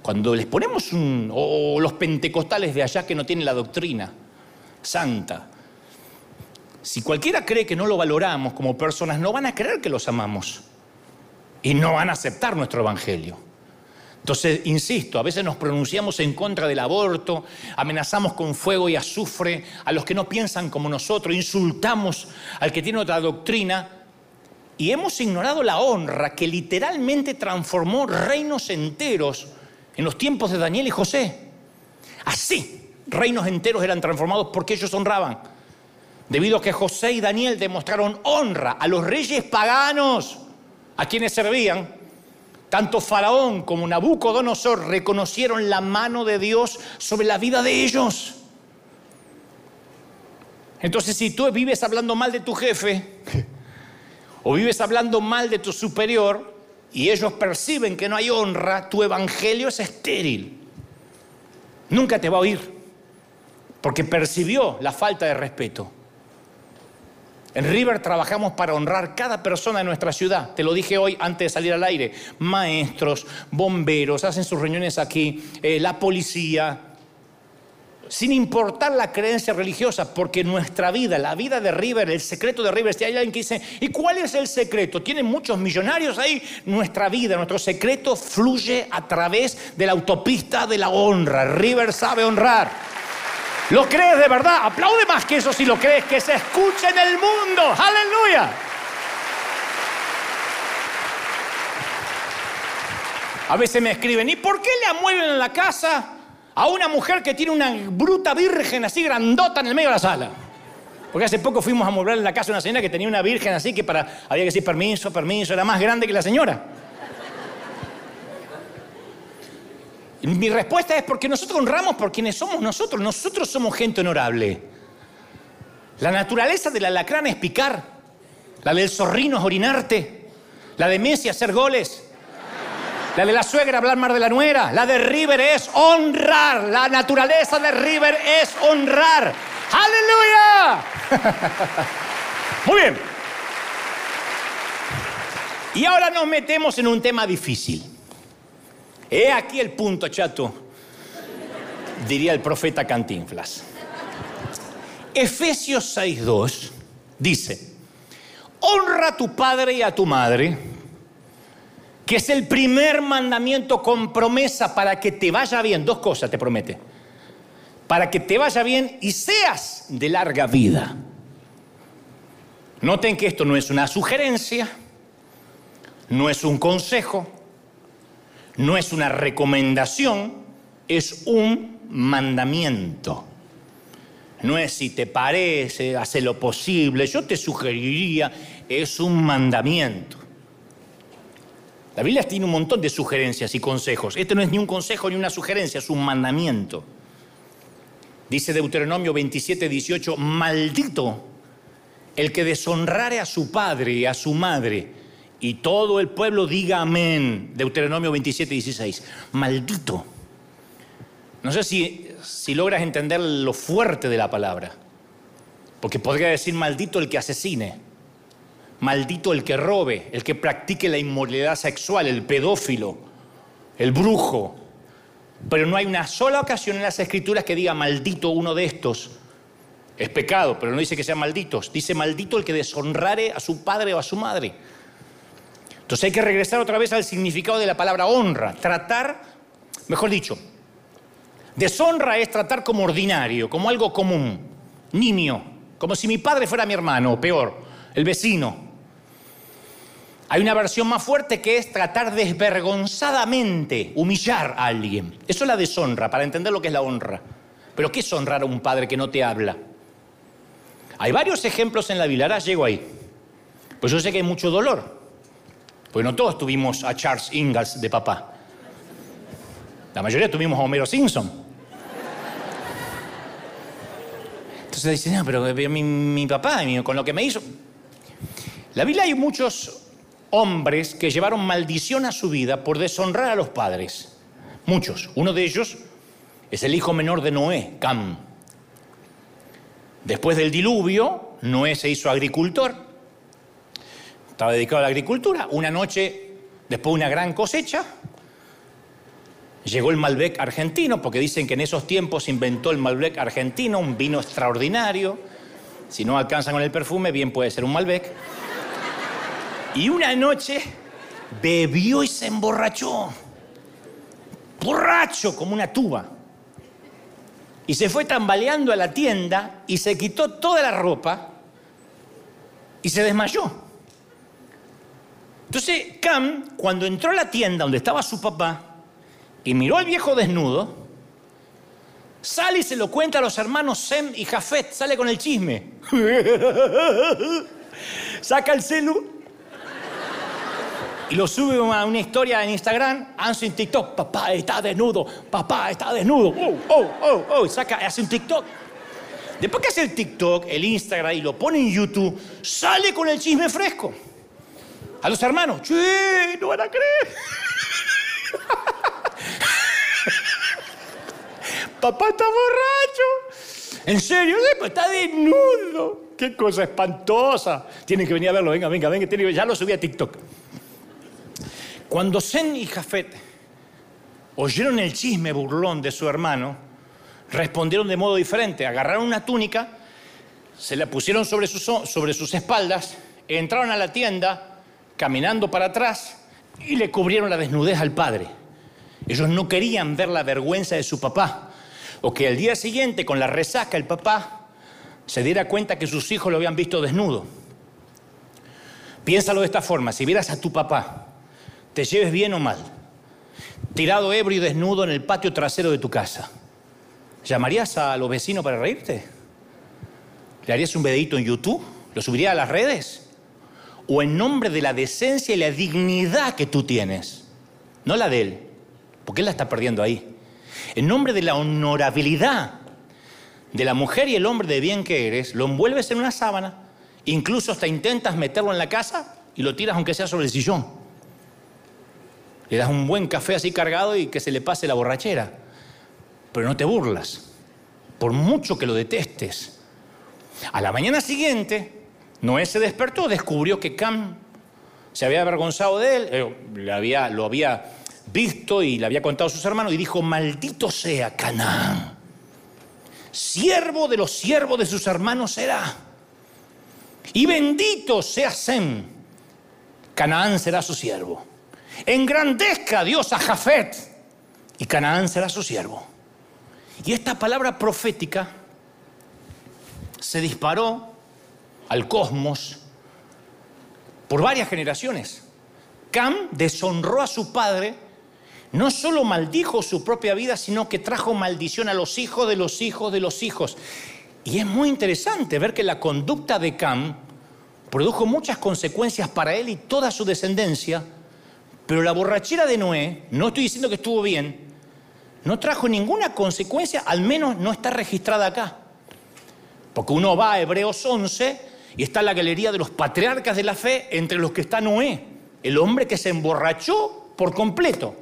Cuando les ponemos un... o los pentecostales de allá que no tienen la doctrina santa. Si cualquiera cree que no lo valoramos como personas, no van a creer que los amamos y no van a aceptar nuestro evangelio. Entonces, insisto, a veces nos pronunciamos en contra del aborto, amenazamos con fuego y azufre a los que no piensan como nosotros, insultamos al que tiene otra doctrina y hemos ignorado la honra que literalmente transformó reinos enteros en los tiempos de Daniel y José. Así, reinos enteros eran transformados porque ellos honraban. Debido a que José y Daniel demostraron honra a los reyes paganos a quienes servían, tanto Faraón como Nabucodonosor reconocieron la mano de Dios sobre la vida de ellos. Entonces, si tú vives hablando mal de tu jefe o vives hablando mal de tu superior y ellos perciben que no hay honra, tu evangelio es estéril. Nunca te va a oír porque percibió la falta de respeto. En River trabajamos para honrar cada persona de nuestra ciudad. Te lo dije hoy antes de salir al aire. Maestros, bomberos, hacen sus reuniones aquí, eh, la policía, sin importar la creencia religiosa, porque nuestra vida, la vida de River, el secreto de River, si hay alguien que dice, ¿y cuál es el secreto? Tienen muchos millonarios ahí. Nuestra vida, nuestro secreto fluye a través de la autopista de la honra. River sabe honrar. ¿Lo crees de verdad? Aplaude más que eso si lo crees, que se escuche en el mundo. Aleluya. A veces me escriben, ¿y por qué le amueblan la casa a una mujer que tiene una bruta virgen así grandota en el medio de la sala? Porque hace poco fuimos a amueblar en la casa a una señora que tenía una virgen así que para, había que decir permiso, permiso, era más grande que la señora. Mi respuesta es porque nosotros honramos por quienes somos nosotros. Nosotros somos gente honorable. La naturaleza del alacrán es picar. La del zorrino es orinarte. La de Messi hacer goles. La de la suegra hablar más de la nuera. La de River es honrar. La naturaleza de River es honrar. ¡Aleluya! Muy bien. Y ahora nos metemos en un tema difícil. He aquí el punto, chato, diría el profeta Cantinflas. Efesios 6.2 dice, honra a tu padre y a tu madre, que es el primer mandamiento con promesa para que te vaya bien. Dos cosas te promete. Para que te vaya bien y seas de larga vida. Noten que esto no es una sugerencia, no es un consejo, no es una recomendación, es un mandamiento. No es si te parece, hace lo posible, yo te sugeriría, es un mandamiento. La Biblia tiene un montón de sugerencias y consejos. Este no es ni un consejo ni una sugerencia, es un mandamiento. Dice Deuteronomio 27, 18, maldito el que deshonrare a su padre y a su madre. Y todo el pueblo diga amén. Deuteronomio 27, 16. Maldito. No sé si, si logras entender lo fuerte de la palabra. Porque podría decir maldito el que asesine. Maldito el que robe, el que practique la inmoralidad sexual, el pedófilo, el brujo, pero no hay una sola ocasión en las escrituras que diga maldito uno de estos. Es pecado, pero no dice que sean malditos. Dice maldito el que deshonrare a su padre o a su madre. Entonces hay que regresar otra vez al significado de la palabra honra. Tratar, mejor dicho, deshonra es tratar como ordinario, como algo común, nimio, como si mi padre fuera mi hermano, o peor, el vecino. Hay una versión más fuerte que es tratar desvergonzadamente, humillar a alguien. Eso es la deshonra, para entender lo que es la honra. Pero ¿qué es honrar a un padre que no te habla? Hay varios ejemplos en la Biblia, ahora llego ahí. Pues yo sé que hay mucho dolor. Pues no todos tuvimos a Charles Ingalls de papá. La mayoría tuvimos a Homero Simpson. Entonces dicen, no, pero mi, mi papá, con lo que me hizo. La Biblia hay muchos hombres que llevaron maldición a su vida por deshonrar a los padres. Muchos. Uno de ellos es el hijo menor de Noé, Cam. Después del diluvio, Noé se hizo agricultor. Estaba dedicado a la agricultura. Una noche, después de una gran cosecha, llegó el Malbec argentino, porque dicen que en esos tiempos inventó el Malbec argentino, un vino extraordinario. Si no alcanzan con el perfume, bien puede ser un Malbec. Y una noche bebió y se emborrachó. Borracho como una tuba. Y se fue tambaleando a la tienda y se quitó toda la ropa y se desmayó. Entonces Cam, cuando entró a la tienda donde estaba su papá y miró al viejo desnudo, sale y se lo cuenta a los hermanos Sem y Jafet, sale con el chisme. Saca el celu y lo sube a una historia en Instagram, hace un TikTok, papá está desnudo, papá está desnudo, oh, oh, oh, oh, saca, hace un TikTok. Después que hace el TikTok, el Instagram y lo pone en YouTube, sale con el chisme fresco. A los hermanos, che, no van a creer. papá está borracho. En serio, pues está desnudo. Qué cosa espantosa. Tienen que venir a verlo, venga, venga, venga, ya lo subí a TikTok. Cuando Zen y Jafet oyeron el chisme burlón de su hermano, respondieron de modo diferente. Agarraron una túnica, se la pusieron sobre sus, sobre sus espaldas, entraron a la tienda, caminando para atrás, y le cubrieron la desnudez al padre. Ellos no querían ver la vergüenza de su papá, o que el día siguiente, con la resaca, el papá se diera cuenta que sus hijos lo habían visto desnudo. Piénsalo de esta forma, si vieras a tu papá te lleves bien o mal, tirado ebrio y desnudo en el patio trasero de tu casa, ¿llamarías a los vecinos para reírte? ¿Le harías un videito en YouTube? ¿Lo subirías a las redes? ¿O en nombre de la decencia y la dignidad que tú tienes? No la de él, porque él la está perdiendo ahí. En nombre de la honorabilidad de la mujer y el hombre de bien que eres, lo envuelves en una sábana, incluso hasta intentas meterlo en la casa y lo tiras aunque sea sobre el sillón. Le das un buen café así cargado y que se le pase la borrachera. Pero no te burlas, por mucho que lo detestes. A la mañana siguiente, Noé se despertó, descubrió que Cam se había avergonzado de él, eh, le había, lo había visto y le había contado a sus hermanos y dijo, maldito sea Canaán, siervo de los siervos de sus hermanos será. Y bendito sea Sem, Canaán será su siervo. Engrandezca Dios a Jafet y Canaán será su siervo. Y esta palabra profética se disparó al cosmos por varias generaciones. Cam deshonró a su padre, no solo maldijo su propia vida, sino que trajo maldición a los hijos de los hijos de los hijos. Y es muy interesante ver que la conducta de Cam produjo muchas consecuencias para él y toda su descendencia Pero la borrachera de Noé, no estoy diciendo que estuvo bien, no trajo ninguna consecuencia, al menos no está registrada acá. Porque uno va a Hebreos 11 y está la galería de los patriarcas de la fe, entre los que está Noé, el hombre que se emborrachó por completo.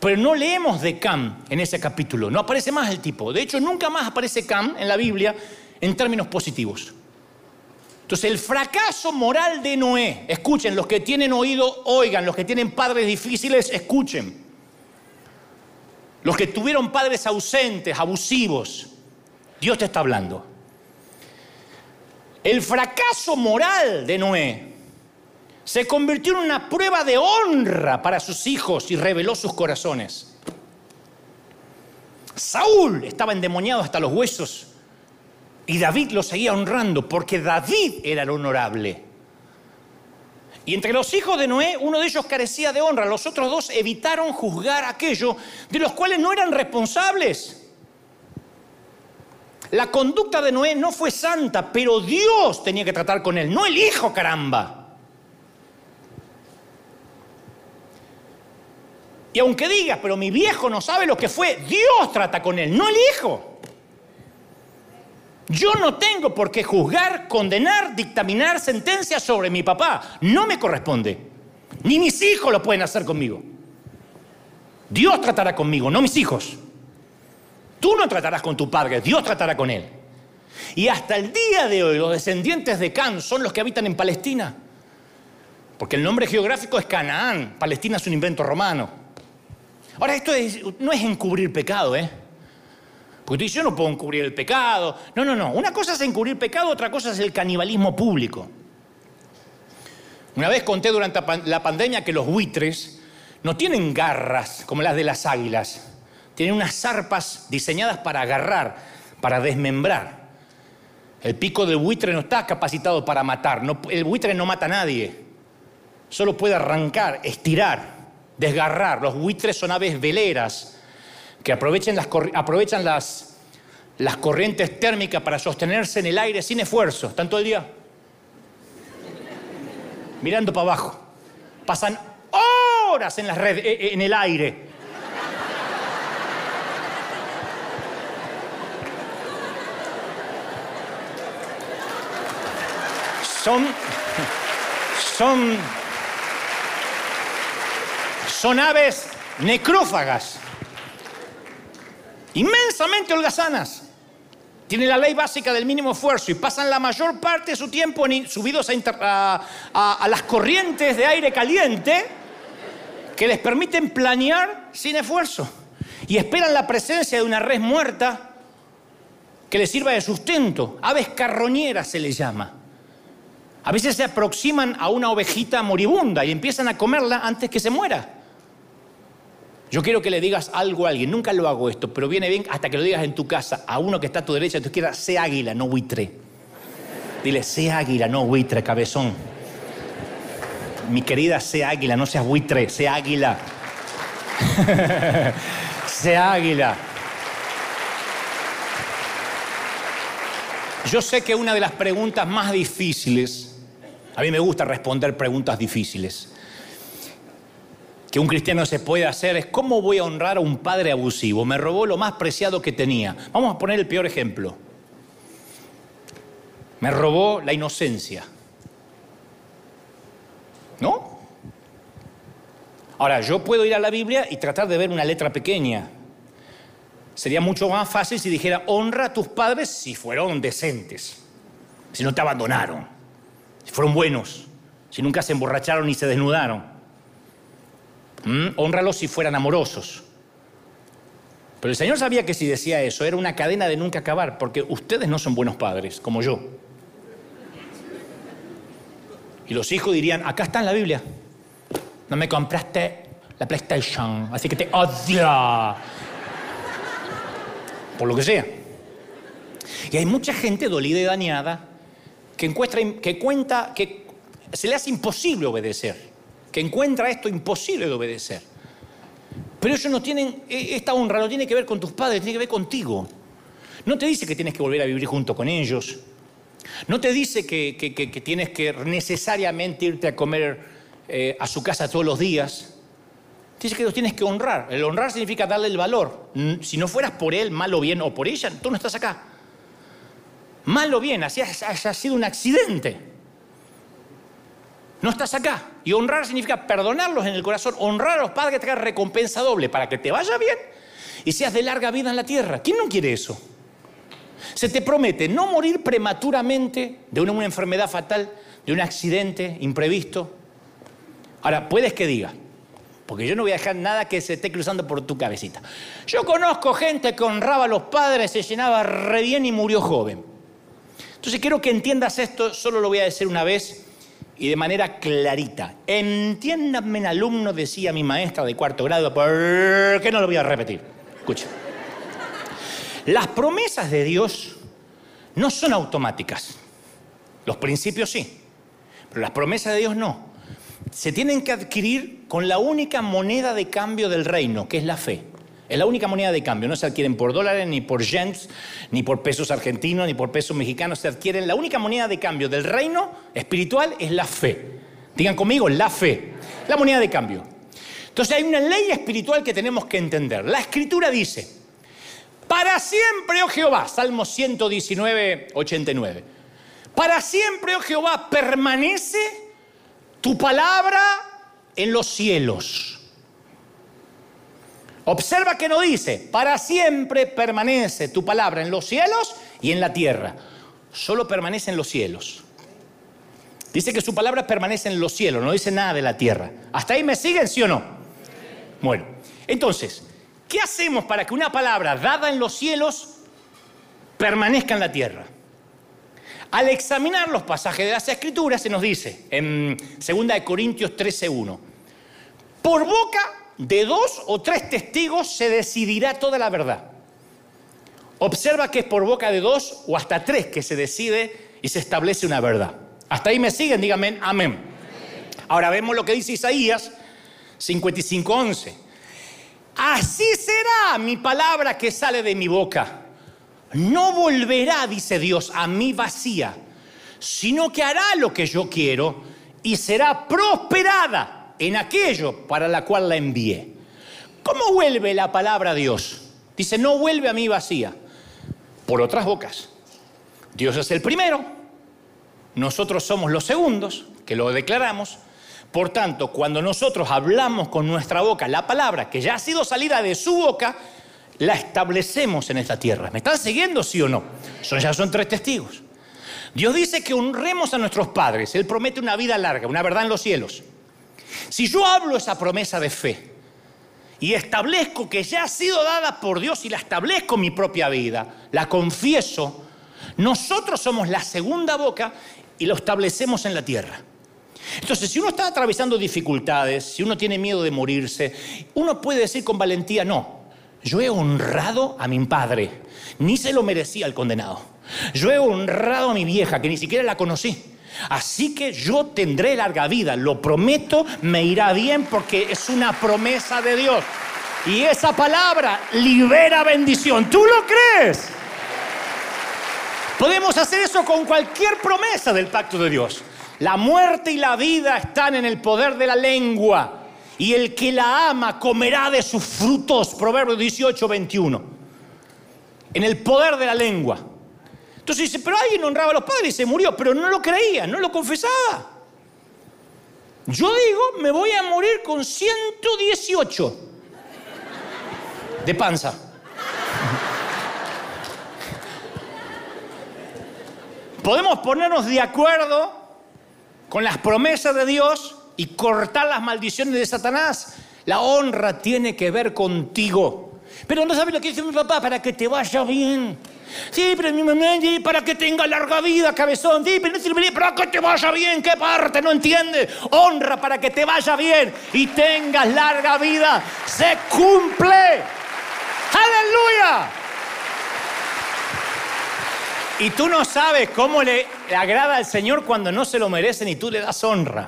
Pero no leemos de Cam en ese capítulo, no aparece más el tipo. De hecho, nunca más aparece Cam en la Biblia en términos positivos. Entonces, el fracaso moral de Noé, escuchen, los que tienen oído, oigan, los que tienen padres difíciles, escuchen. Los que tuvieron padres ausentes, abusivos, Dios te está hablando. El fracaso moral de Noé se convirtió en una prueba de honra para sus hijos y reveló sus corazones. Saúl estaba endemoniado hasta los huesos y David lo seguía honrando porque David era el honorable. Y entre los hijos de Noé, uno de ellos carecía de honra, los otros dos evitaron juzgar aquello de los cuales no eran responsables. La conducta de Noé no fue santa, pero Dios tenía que tratar con él, no el hijo, caramba. Y aunque digas, pero mi viejo no sabe lo que fue, Dios trata con él, no el hijo. Yo no tengo por qué juzgar, condenar, dictaminar sentencias sobre mi papá. No me corresponde. Ni mis hijos lo pueden hacer conmigo. Dios tratará conmigo, no mis hijos. Tú no tratarás con tu padre, Dios tratará con él. Y hasta el día de hoy los descendientes de Can son los que habitan en Palestina. Porque el nombre geográfico es Canaán. Palestina es un invento romano. Ahora, esto no es encubrir pecado, ¿eh? Porque yo no puedo encubrir el pecado. No, no, no. Una cosa es encubrir pecado, otra cosa es el canibalismo público. Una vez conté durante la pandemia que los buitres no tienen garras como las de las águilas. Tienen unas zarpas diseñadas para agarrar, para desmembrar. El pico del buitre no está capacitado para matar. el buitre no mata a nadie. Solo puede arrancar, estirar desgarrar. Los buitres son aves veleras que aprovechan las, corrientes térmicas para sostenerse en el aire sin esfuerzo. Están todo el día mirando para abajo. Pasan horas en, eh, eh, en el aire. Son, son son aves necrófagas, inmensamente holgazanas. Tienen la ley básica del mínimo esfuerzo y pasan la mayor parte de su tiempo subidos a, las corrientes de aire caliente que les permiten planear sin esfuerzo. Y esperan la presencia de una res muerta que les sirva de sustento. Aves carroñeras se les llama. A veces se aproximan a una ovejita moribunda y empiezan a comerla antes que se muera. Yo quiero que le digas algo a alguien, nunca lo hago esto, pero viene bien hasta que lo digas en tu casa a uno que está a tu derecha, a tu izquierda, sé águila, no buitre. Dile, sé águila, no buitre, cabezón. Mi querida, sé águila, no seas buitre, sé águila. sé águila. Yo sé que una de las preguntas más difíciles, a mí me gusta responder preguntas difíciles, que un cristiano se puede hacer es cómo voy a honrar a un padre abusivo. Me robó lo más preciado que tenía. Vamos a poner el peor ejemplo. Me robó la inocencia. ¿No? Ahora, yo puedo ir a la Biblia y tratar de ver una letra pequeña. Sería mucho más fácil si dijera, honra a tus padres si fueron decentes, si no te abandonaron, si fueron buenos, si nunca se emborracharon ni se desnudaron. Mm, si fueran amorosos. Pero el Señor sabía que si decía eso era una cadena de nunca acabar, porque ustedes no son buenos padres, como yo. Y los hijos dirían, acá está en la Biblia, no me compraste la PlayStation, así que te odio. Por lo que sea. Y hay mucha gente dolida y dañada que, encuentra, que cuenta que se le hace imposible obedecer que encuentra esto imposible de obedecer. Pero ellos no tienen, e, esta honra no tiene que ver con tus padres, tiene que ver contigo. No te dice que tienes que volver a vivir junto con ellos. No te dice que, tienes que necesariamente irte a comer eh, a su casa todos los días. Dice que los tienes que honrar. El honrar significa darle el valor. Si no fueras por él, mal o bien, o por ella, tú no estás acá. Mal o bien, así haya sido un accidente. No estás acá. Y honrar significa perdonarlos en el corazón. Honrar a los padres que te recompensa doble para que te vaya bien y seas de larga vida en la tierra. ¿Quién no quiere eso? Se te promete no morir prematuramente de una, una enfermedad fatal, de un accidente imprevisto. Ahora, puedes que diga, porque yo no voy a dejar nada que se esté cruzando por tu cabecita. Yo conozco gente que honraba a los padres, se llenaba re bien y murió joven. Entonces quiero que entiendas esto, solo lo voy a decir una vez y de manera clarita. Entiéndanme, alumno, decía mi maestra de cuarto grado, ¿por qué no lo voy a repetir? Escucha. Las promesas de Dios no son automáticas. Los principios sí, pero las promesas de Dios no. Se tienen que adquirir con la única moneda de cambio del reino, que es la fe. Es la única moneda de cambio. No se adquieren por dólares, ni por yens, ni por pesos argentinos, ni por pesos mexicanos. Se adquieren. La única moneda de cambio del reino espiritual es la fe. Digan conmigo, la fe. La moneda de cambio. Entonces hay una ley espiritual que tenemos que entender. La escritura dice, para siempre, oh Jehová, Salmo 119, 89. Para siempre, oh Jehová, permanece tu palabra en los cielos. Observa que no dice, para siempre permanece tu palabra en los cielos y en la tierra. Solo permanece en los cielos. Dice que su palabra permanece en los cielos, no dice nada de la tierra. ¿Hasta ahí me siguen, sí o no? Bueno, entonces, ¿qué hacemos para que una palabra dada en los cielos permanezca en la tierra? Al examinar los pasajes de las Escrituras se nos dice en 2 Corintios 13:1, por boca de dos o tres testigos se decidirá toda la verdad. Observa que es por boca de dos o hasta tres que se decide y se establece una verdad. Hasta ahí me siguen, díganme amén. Ahora vemos lo que dice Isaías 55:11. Así será mi palabra que sale de mi boca. No volverá, dice Dios, a mí vacía, sino que hará lo que yo quiero y será prosperada en aquello para la cual la envié. ¿Cómo vuelve la palabra a Dios? Dice, no vuelve a mí vacía, por otras bocas. Dios es el primero, nosotros somos los segundos, que lo declaramos. Por tanto, cuando nosotros hablamos con nuestra boca la palabra que ya ha sido salida de su boca, la establecemos en esta tierra. ¿Me están siguiendo, sí o no? Son, ya son tres testigos. Dios dice que honremos a nuestros padres. Él promete una vida larga, una verdad en los cielos. Si yo hablo esa promesa de fe y establezco que ya ha sido dada por Dios y la establezco en mi propia vida, la confieso, nosotros somos la segunda boca y lo establecemos en la tierra. Entonces, si uno está atravesando dificultades, si uno tiene miedo de morirse, uno puede decir con valentía, no, yo he honrado a mi padre, ni se lo merecía el condenado. Yo he honrado a mi vieja, que ni siquiera la conocí. Así que yo tendré larga vida, lo prometo, me irá bien porque es una promesa de Dios. Y esa palabra libera bendición. ¿Tú lo crees? Podemos hacer eso con cualquier promesa del pacto de Dios. La muerte y la vida están en el poder de la lengua. Y el que la ama comerá de sus frutos. Proverbios 18, 21. En el poder de la lengua. Entonces dice, pero alguien honraba a los padres y se murió, pero no lo creía, no lo confesaba. Yo digo, me voy a morir con 118 de panza. Podemos ponernos de acuerdo con las promesas de Dios y cortar las maldiciones de Satanás. La honra tiene que ver contigo. Pero no sabes lo que dice mi papá, para que te vaya bien. Sí, pero mi mamá, sí, para que tenga larga vida, cabezón. Sí, pero no sirve para que te vaya bien. ¿Qué parte? No entiende. Honra para que te vaya bien y tengas larga vida. Se cumple. Aleluya. Y tú no sabes cómo le agrada al Señor cuando no se lo merecen y tú le das honra.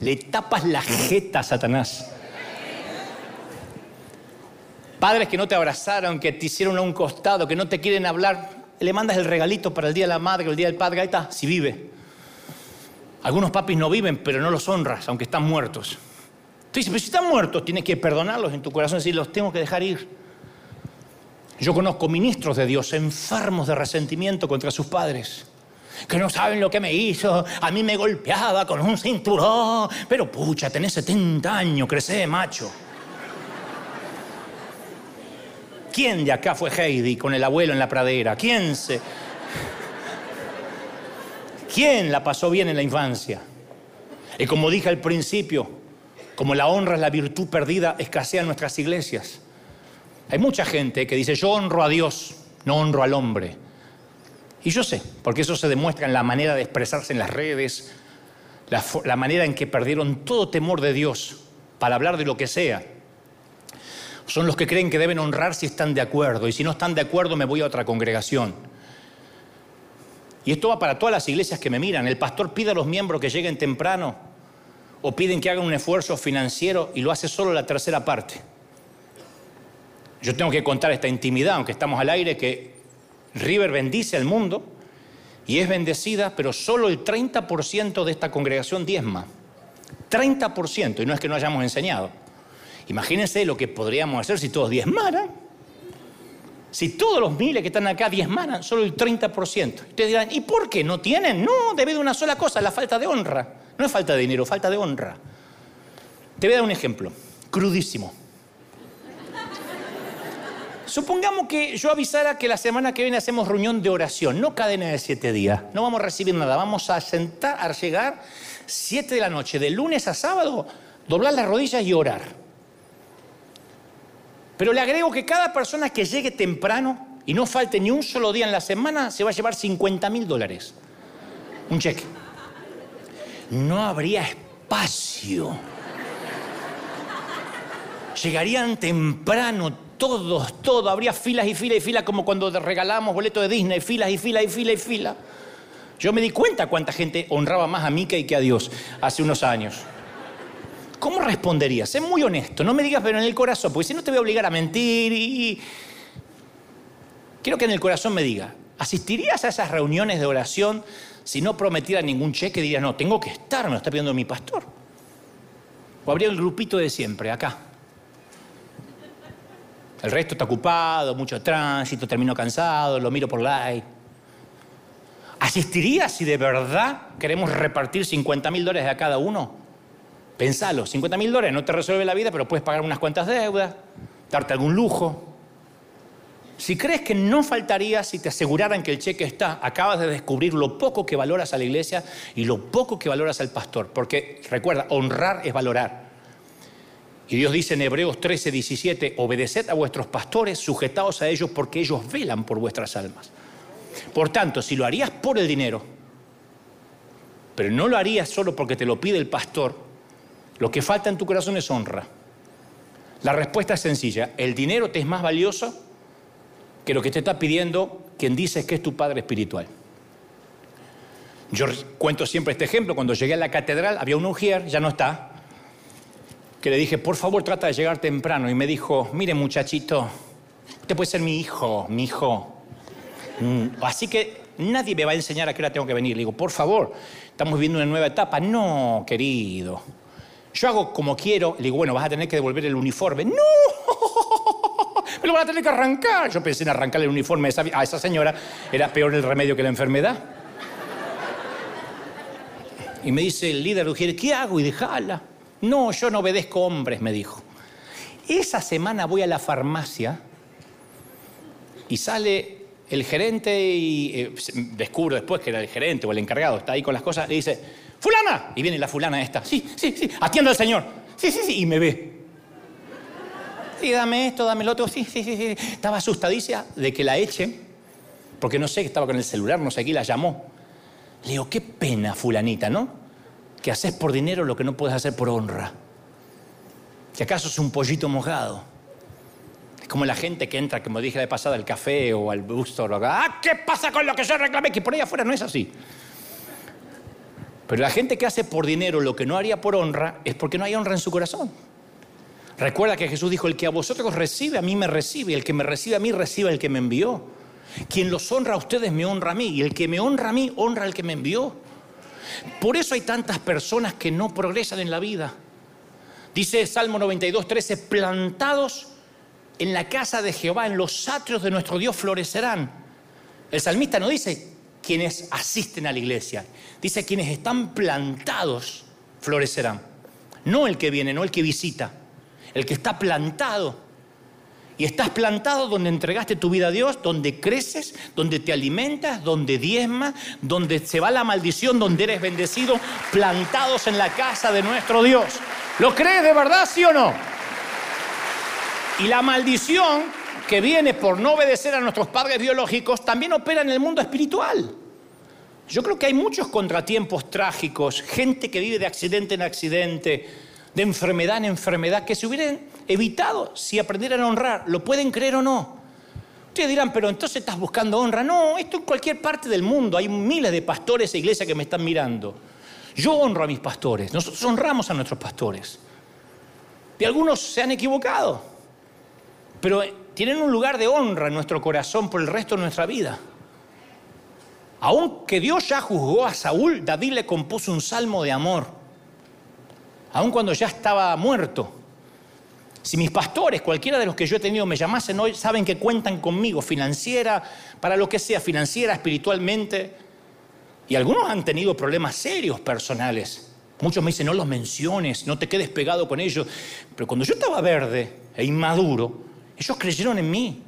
Le tapas la jeta a Satanás. Padres que no te abrazaron, que te hicieron a un costado, que no te quieren hablar, le mandas el regalito para el Día de la Madre el Día del Padre, ahí está, si vive. Algunos papis no viven, pero no los honras, aunque están muertos. Tú dices, pero si están muertos, tienes que perdonarlos en tu corazón y decir, los tengo que dejar ir. Yo conozco ministros de Dios enfermos de resentimiento contra sus padres, que no saben lo que me hizo, a mí me golpeaba con un cinturón, pero pucha, tenés 70 años, crecé macho. ¿Quién de acá fue Heidi con el abuelo en la pradera? ¿Quién se... ¿Quién la pasó bien en la infancia? Y como dije al principio, como la honra es la virtud perdida, escasea en nuestras iglesias. Hay mucha gente que dice, yo honro a Dios, no honro al hombre. Y yo sé, porque eso se demuestra en la manera de expresarse en las redes, la, la manera en que perdieron todo temor de Dios para hablar de lo que sea son los que creen que deben honrar si están de acuerdo y si no están de acuerdo me voy a otra congregación. Y esto va para todas las iglesias que me miran. El pastor pide a los miembros que lleguen temprano o piden que hagan un esfuerzo financiero y lo hace solo la tercera parte. Yo tengo que contar esta intimidad, aunque estamos al aire, que River bendice al mundo y es bendecida, pero solo el 30% de esta congregación diezma. 30%, y no es que no hayamos enseñado. Imagínense lo que podríamos hacer si todos diezmaran. Si todos los miles que están acá diezmaran, solo el 30%. Ustedes dirán, ¿y por qué no tienen? No, debido a una sola cosa, la falta de honra. No es falta de dinero, falta de honra. Te voy a dar un ejemplo, crudísimo. Supongamos que yo avisara que la semana que viene hacemos reunión de oración, no cadena de siete días. No vamos a recibir nada, vamos a sentar, a llegar siete de la noche, de lunes a sábado, doblar las rodillas y orar. Pero le agrego que cada persona que llegue temprano y no falte ni un solo día en la semana se va a llevar 50 mil dólares. Un cheque. No habría espacio. Llegarían temprano todos, todos. Habría filas y filas y filas como cuando regalamos boletos de Disney, filas y filas y filas y filas. Yo me di cuenta cuánta gente honraba más a Mickey que a Dios hace unos años. ¿Cómo responderías? Sé muy honesto, no me digas pero en el corazón, porque si no te voy a obligar a mentir y... Quiero que en el corazón me diga, ¿asistirías a esas reuniones de oración si no prometiera ningún cheque? Dirías, no, tengo que estar, me lo está pidiendo mi pastor. O habría el grupito de siempre, acá. El resto está ocupado, mucho tránsito, termino cansado, lo miro por like. ¿Asistirías si de verdad queremos repartir 50 mil dólares a cada uno? Pensalo, 50 mil dólares no te resuelve la vida, pero puedes pagar unas cuantas deudas, darte algún lujo. Si crees que no faltaría si te aseguraran que el cheque está, acabas de descubrir lo poco que valoras a la iglesia y lo poco que valoras al pastor. Porque recuerda, honrar es valorar. Y Dios dice en Hebreos 13, 17, obedeced a vuestros pastores, sujetaos a ellos porque ellos velan por vuestras almas. Por tanto, si lo harías por el dinero, pero no lo harías solo porque te lo pide el pastor, lo que falta en tu corazón es honra. La respuesta es sencilla. El dinero te es más valioso que lo que te está pidiendo quien dices que es tu padre espiritual. Yo cuento siempre este ejemplo. Cuando llegué a la catedral había un ujier, ya no está, que le dije, por favor trata de llegar temprano. Y me dijo, mire muchachito, usted puede ser mi hijo, mi hijo. Mm, así que nadie me va a enseñar a qué hora tengo que venir. Le digo, por favor, estamos viviendo una nueva etapa. No, querido. Yo hago como quiero, le digo, bueno, vas a tener que devolver el uniforme. ¡No! Me lo van a tener que arrancar. Yo pensé en arrancar el uniforme a esa, señora, era peor el remedio que la enfermedad. Y me dice el líder, ¿qué hago? Y déjala. No, yo no obedezco hombres, me dijo. Esa semana voy a la farmacia y sale el gerente y eh, descubro después que era el gerente o el encargado, está ahí con las cosas, le dice, fulana. Y viene la fulana esta. Sí, sí, sí. Atienda al señor. Sí, sí, sí. Y me ve. Sí, dame esto, dame lo otro. Sí, sí, sí, sí. Estaba asustadicia de que la eche, porque no sé, estaba con el celular, no sé qué, la llamó. Le digo, qué pena, fulanita, ¿no? Que haces por dinero lo que no puedes hacer por honra. Que acaso es un pollito mojado. Es como la gente que entra, como dije de pasada, al café o al bookstore. ¡Ah, qué pasa con lo que yo reclamé! Que por ahí afuera no es así. Pero la gente que hace por dinero lo que no haría por honra es porque no hay honra en su corazón. Recuerda que Jesús dijo, el que a vosotros recibe, a mí me recibe, el que me recibe a mí, recibe al que me envió. Quien los honra a ustedes me honra a mí, y el que me honra a mí, honra al que me envió. Por eso hay tantas personas que no progresan en la vida. Dice Salmo 92, 13, plantados en la casa de Jehová, en los atrios de nuestro Dios florecerán. El salmista no dice quienes asisten a la iglesia, dice quienes están plantados florecerán. No el que viene, no el que visita, el que está plantado. Y estás plantado donde entregaste tu vida a Dios, donde creces, donde te alimentas, donde diezmas, donde se va la maldición, donde eres bendecido, plantados en la casa de nuestro Dios. ¿Lo crees de verdad, sí o no? Y la maldición que viene por no obedecer a nuestros padres biológicos también opera en el mundo espiritual. Yo creo que hay muchos contratiempos trágicos, gente que vive de accidente en accidente, de enfermedad en enfermedad, que se hubieran evitado si aprendieran a honrar. ¿Lo pueden creer o no? Ustedes dirán, pero entonces estás buscando honra. No, esto en cualquier parte del mundo. Hay miles de pastores e iglesias que me están mirando. Yo honro a mis pastores. Nosotros honramos a nuestros pastores. Y algunos se han equivocado. Pero tienen un lugar de honra en nuestro corazón por el resto de nuestra vida. Aunque Dios ya juzgó a Saúl, David le compuso un salmo de amor. Aun cuando ya estaba muerto. Si mis pastores, cualquiera de los que yo he tenido, me llamasen hoy, saben que cuentan conmigo, financiera, para lo que sea, financiera, espiritualmente. Y algunos han tenido problemas serios personales. Muchos me dicen, no los menciones, no te quedes pegado con ellos. Pero cuando yo estaba verde e inmaduro, ellos creyeron en mí.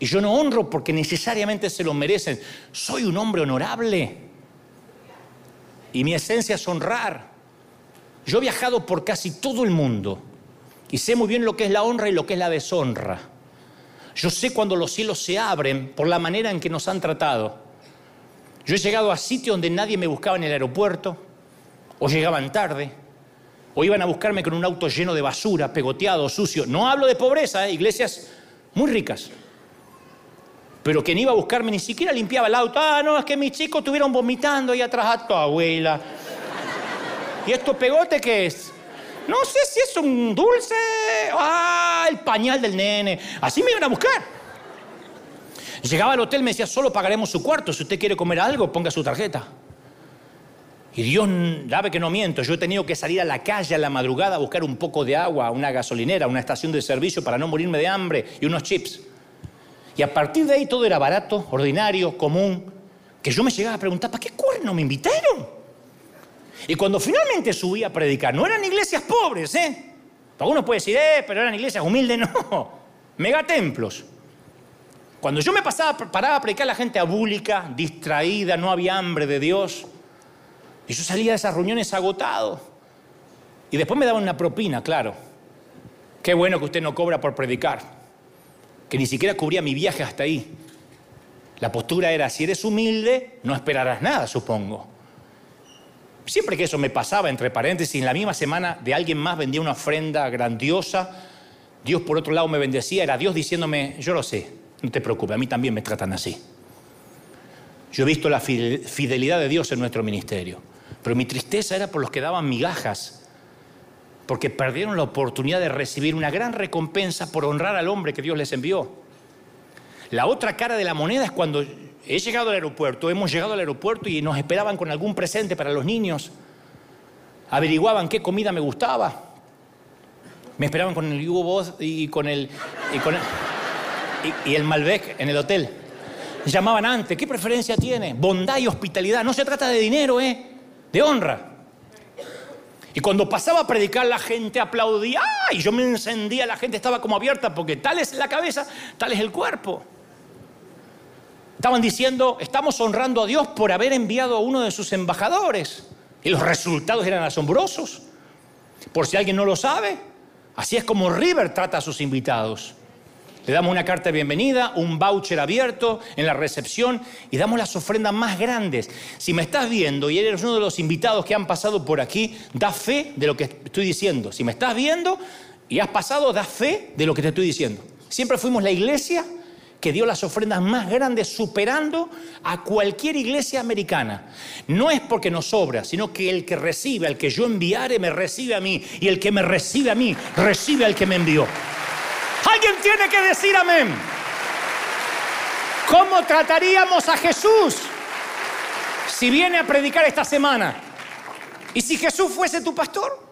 Y yo no honro porque necesariamente se lo merecen. Soy un hombre honorable. Y mi esencia es honrar. Yo he viajado por casi todo el mundo y sé muy bien lo que es la honra y lo que es la deshonra. Yo sé cuando los cielos se abren por la manera en que nos han tratado. Yo he llegado a sitios donde nadie me buscaba en el aeropuerto, o llegaban tarde, o iban a buscarme con un auto lleno de basura, pegoteado, sucio. No hablo de pobreza, ¿eh? iglesias muy ricas. Pero quien iba a buscarme ni siquiera limpiaba el auto. Ah, no, es que mis chicos estuvieron vomitando ahí atrás a tu abuela. ¿Y esto pegote qué es? No sé si es un dulce. Ah, el pañal del nene. Así me iban a buscar. Llegaba al hotel, me decía, solo pagaremos su cuarto. Si usted quiere comer algo, ponga su tarjeta. Y Dios sabe que no miento. Yo he tenido que salir a la calle a la madrugada a buscar un poco de agua, una gasolinera, una estación de servicio para no morirme de hambre y unos chips. Y a partir de ahí todo era barato, ordinario, común, que yo me llegaba a preguntar, ¿para qué cuerno me invitaron? Y cuando finalmente subí a predicar, no eran iglesias pobres, ¿eh? Algunos pueden decir, eh, pero eran iglesias humildes, no, megatemplos. Cuando yo me pasaba, paraba a predicar, la gente abúlica, distraída, no había hambre de Dios. Y yo salía de esas reuniones agotado. Y después me daban una propina, claro. Qué bueno que usted no cobra por predicar que ni siquiera cubría mi viaje hasta ahí. La postura era, si eres humilde, no esperarás nada, supongo. Siempre que eso me pasaba, entre paréntesis, en la misma semana de alguien más vendía una ofrenda grandiosa, Dios por otro lado me bendecía, era Dios diciéndome, yo lo sé, no te preocupes, a mí también me tratan así. Yo he visto la fidelidad de Dios en nuestro ministerio, pero mi tristeza era por los que daban migajas porque perdieron la oportunidad de recibir una gran recompensa por honrar al hombre que Dios les envió. La otra cara de la moneda es cuando he llegado al aeropuerto, hemos llegado al aeropuerto y nos esperaban con algún presente para los niños, averiguaban qué comida me gustaba, me esperaban con el Hugo y con el, y, con el, y el Malbec en el hotel. Llamaban antes, ¿qué preferencia tiene? Bondad y hospitalidad. No se trata de dinero, ¿eh? De honra. Y cuando pasaba a predicar la gente aplaudía y yo me encendía, la gente estaba como abierta porque tal es la cabeza, tal es el cuerpo. Estaban diciendo, estamos honrando a Dios por haber enviado a uno de sus embajadores. Y los resultados eran asombrosos. Por si alguien no lo sabe, así es como River trata a sus invitados. Le damos una carta de bienvenida, un voucher abierto en la recepción y damos las ofrendas más grandes. Si me estás viendo y eres uno de los invitados que han pasado por aquí, da fe de lo que estoy diciendo. Si me estás viendo y has pasado, da fe de lo que te estoy diciendo. Siempre fuimos la iglesia que dio las ofrendas más grandes superando a cualquier iglesia americana. No es porque nos sobra, sino que el que recibe, al que yo enviare, me recibe a mí. Y el que me recibe a mí, recibe al que me envió. Alguien tiene que decir amén. ¿Cómo trataríamos a Jesús si viene a predicar esta semana y si Jesús fuese tu pastor?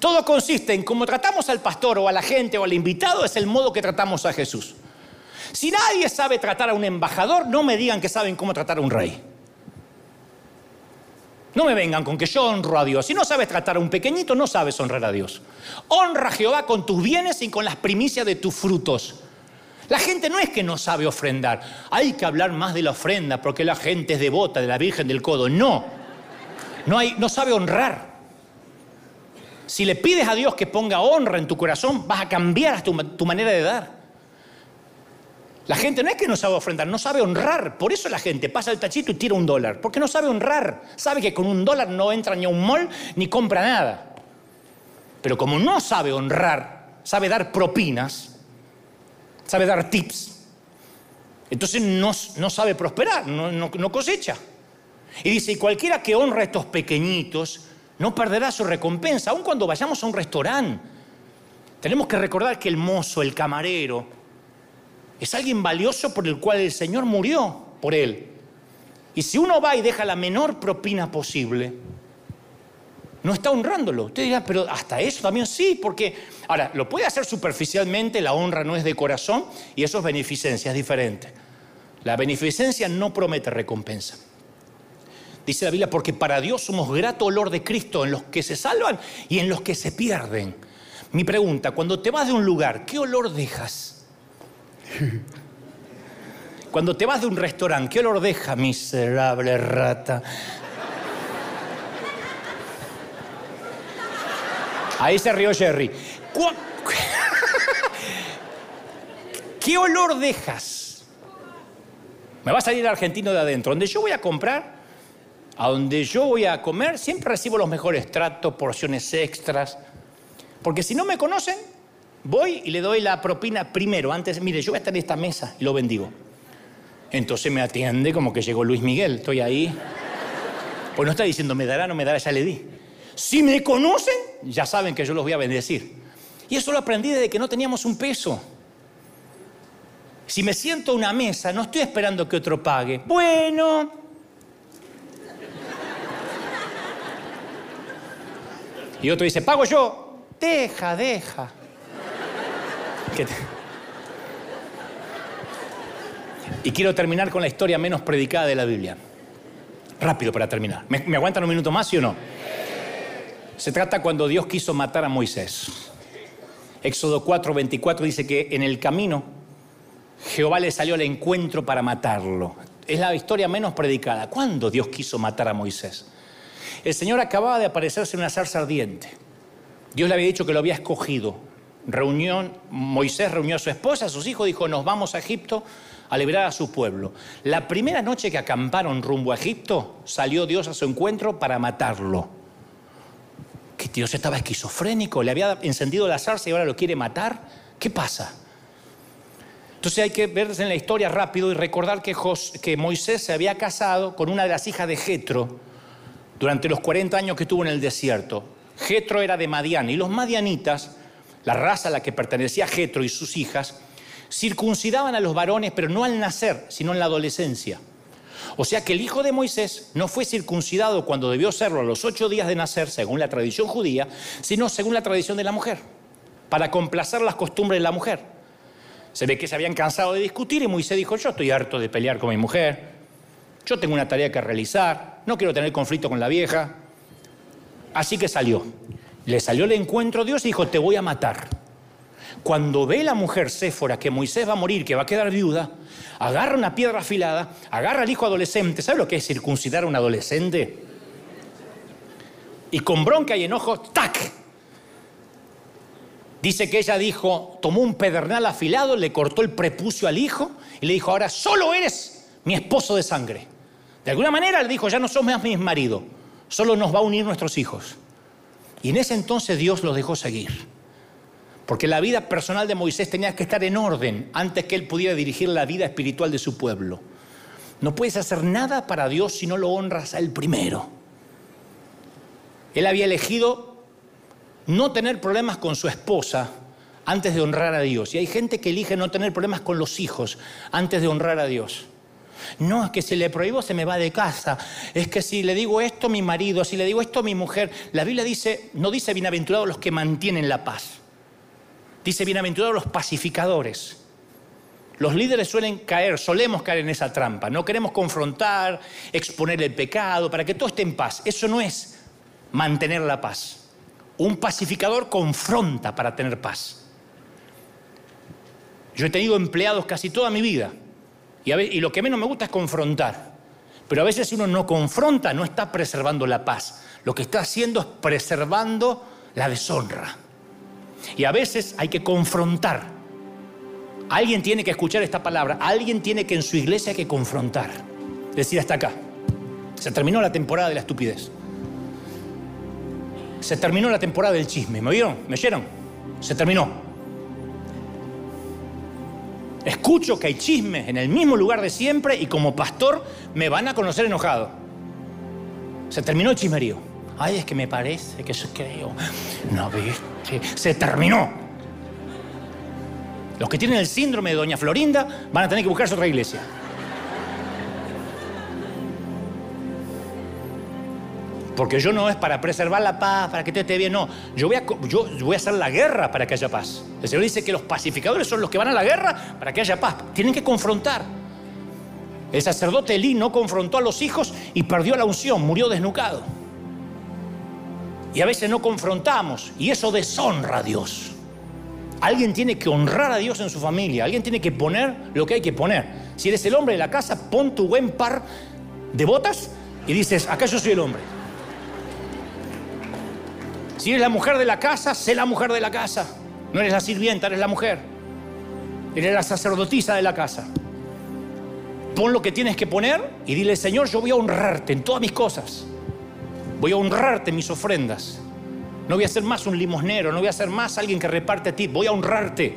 Todo consiste en cómo tratamos al pastor o a la gente o al invitado, es el modo que tratamos a Jesús. Si nadie sabe tratar a un embajador, no me digan que saben cómo tratar a un rey. No me vengan con que yo honro a Dios. Si no sabes tratar a un pequeñito, no sabes honrar a Dios. Honra a Jehová con tus bienes y con las primicias de tus frutos. La gente no es que no sabe ofrendar. Hay que hablar más de la ofrenda porque la gente es devota de la Virgen del Codo. No. No, hay, no sabe honrar. Si le pides a Dios que ponga honra en tu corazón, vas a cambiar tu, tu manera de dar. La gente no es que no sabe ofrendar, no sabe honrar. Por eso la gente pasa el tachito y tira un dólar. Porque no sabe honrar. Sabe que con un dólar no entra ni a un mall ni compra nada. Pero como no sabe honrar, sabe dar propinas, sabe dar tips, entonces no, no sabe prosperar, no, no cosecha. Y dice, y cualquiera que honra a estos pequeñitos, no perderá su recompensa, aun cuando vayamos a un restaurante. Tenemos que recordar que el mozo, el camarero, es alguien valioso por el cual el Señor murió por él. Y si uno va y deja la menor propina posible, no está honrándolo. Usted dirá, pero hasta eso también sí, porque ahora lo puede hacer superficialmente, la honra no es de corazón y eso es beneficencia, es diferente. La beneficencia no promete recompensa. Dice la Biblia, porque para Dios somos grato olor de Cristo en los que se salvan y en los que se pierden. Mi pregunta, cuando te vas de un lugar, ¿qué olor dejas? Cuando te vas de un restaurante, ¿qué olor deja, miserable rata? Ahí se rió Jerry. ¿Qué olor dejas? Me va a salir argentino de adentro. Donde yo voy a comprar, a donde yo voy a comer, siempre recibo los mejores tratos, porciones extras. Porque si no me conocen, voy y le doy la propina primero. Antes, mire, yo voy a estar en esta mesa y lo bendigo. Entonces me atiende como que llegó Luis Miguel. Estoy ahí. Pues no está diciendo, me dará, no me dará, ya le di. Si me conocen, ya saben que yo los voy a bendecir. Y eso lo aprendí desde que no teníamos un peso. Si me siento a una mesa, no estoy esperando que otro pague. Bueno, Y otro dice, pago yo. Deja, deja. Y quiero terminar con la historia menos predicada de la Biblia. Rápido para terminar. ¿Me, ¿Me, aguantan un minuto más, sí o no? Se trata cuando Dios quiso matar a Moisés. Éxodo 4, 24 dice que en el camino Jehová le salió al encuentro para matarlo. Es la historia menos predicada. ¿Cuándo Dios quiso matar a Moisés? El Señor acababa de aparecerse en una zarza ardiente. Dios le había dicho que lo había escogido. Reunión, Moisés reunió a su esposa, a sus hijos, dijo, nos vamos a Egipto a liberar a su pueblo. La primera noche que acamparon rumbo a Egipto, salió Dios a su encuentro para matarlo. Que Dios estaba esquizofrénico, le había encendido la zarza y ahora lo quiere matar. ¿Qué pasa? Entonces hay que verse en la historia rápido y recordar que, Moisés se había casado con una de las hijas de Jetro, durante los 40 años que estuvo en el desierto. Jetro era de Madián y los madianitas, la raza a la que pertenecía Jetro y sus hijas, circuncidaban a los varones, pero no al nacer, sino en la adolescencia. O sea que el hijo de Moisés no fue circuncidado cuando debió serlo a los ocho días de nacer, según la tradición judía, sino según la tradición de la mujer, para complacer las costumbres de la mujer. Se ve que se habían cansado de discutir y Moisés dijo, yo estoy harto de pelear con mi mujer, yo tengo una tarea que realizar, no quiero tener conflicto con la vieja. Así que salió. Le salió el encuentro Dios y dijo, te voy a matar. Cuando ve la mujer Séfora que Moisés va a morir, que va a quedar viuda, agarra una piedra afilada, agarra al hijo adolescente. ¿Sabe lo que es circuncidar a un adolescente? Y con bronca y enojo, ¡tac! Dice que ella dijo, tomó un pedernal afilado, le cortó el prepucio al hijo y le dijo, ahora solo eres mi esposo de sangre. De alguna manera le dijo, ya no somos más mi marido, solo nos va a unir nuestros hijos. Y en ese entonces Dios los dejó seguir. Porque la vida personal de Moisés tenía que estar en orden antes que él pudiera dirigir la vida espiritual de su pueblo. No puedes hacer nada para Dios si no lo honras a Él primero. Él había elegido no tener problemas con su esposa antes de honrar a Dios. Y hay gente que elige no tener problemas con los hijos antes de honrar a Dios. No, es que si le prohíbo se me va de casa. Es que si le digo esto a mi marido, si le digo esto a mi mujer. La Biblia dice, no dice bienaventurados los que mantienen la paz. Dice bienaventurados los pacificadores. Los líderes suelen caer, solemos caer en esa trampa. No queremos confrontar, exponer el pecado, para que todo esté en paz. Eso no es mantener la paz. Un pacificador confronta para tener paz. Yo he tenido empleados casi toda mi vida y, lo que menos me gusta es confrontar. Pero a veces si uno no confronta, no está preservando la paz. Lo que está haciendo es preservando la deshonra. Y a veces hay que confrontar. Alguien tiene que escuchar esta palabra. Alguien tiene que en su iglesia hay que confrontar. Decir hasta acá. Se terminó la temporada de la estupidez. Se terminó la temporada del chisme. ¿Me vieron? ¿Me oyeron? Se terminó. Escucho que hay chismes en el mismo lugar de siempre y como pastor me van a conocer enojado. Se terminó el chismerío. Ay, es que me parece que yo creo. No viste. Se terminó. Los que tienen el síndrome de Doña Florinda van a tener que buscarse otra iglesia. Porque yo no es para preservar la paz, para que te esté bien, no. Yo voy, a, yo voy a hacer la guerra para que haya paz. El Señor dice que los pacificadores son los que van a la guerra para que haya paz. Tienen que confrontar. El sacerdote Elí no confrontó a los hijos y perdió la unción, murió desnucado. Y a veces no confrontamos y eso deshonra a Dios. Alguien tiene que honrar a Dios en su familia, alguien tiene que poner lo que hay que poner. Si eres el hombre de la casa, pon tu buen par de botas y dices, acá yo soy el hombre. Si eres la mujer de la casa, sé la mujer de la casa. No eres la sirvienta, eres la mujer. Eres la sacerdotisa de la casa. Pon lo que tienes que poner y dile, Señor, yo voy a honrarte en todas mis cosas. Voy a honrarte en mis ofrendas. No voy a ser más un limosnero, no voy a ser más alguien que reparte a ti, voy a honrarte.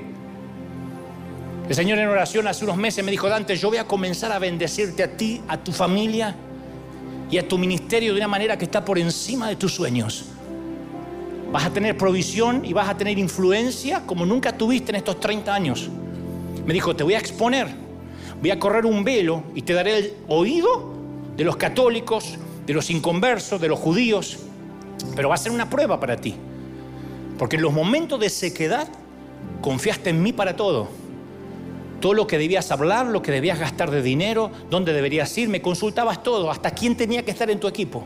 El Señor en oración hace unos meses me dijo, Dante, yo voy a comenzar a bendecirte a ti, a tu familia y a tu ministerio de una manera que está por encima de tus sueños. Vas a tener provisión y vas a tener influencia como nunca tuviste en estos 30 años. Me dijo, te voy a exponer, voy a correr un velo y te daré el oído de los católicos, de los inconversos, de los judíos, pero va a ser una prueba para ti. Porque en los momentos de sequedad confiaste en mí para todo. Todo lo que debías hablar, lo que debías gastar de dinero, dónde deberías ir, me consultabas todo, hasta quién tenía que estar en tu equipo.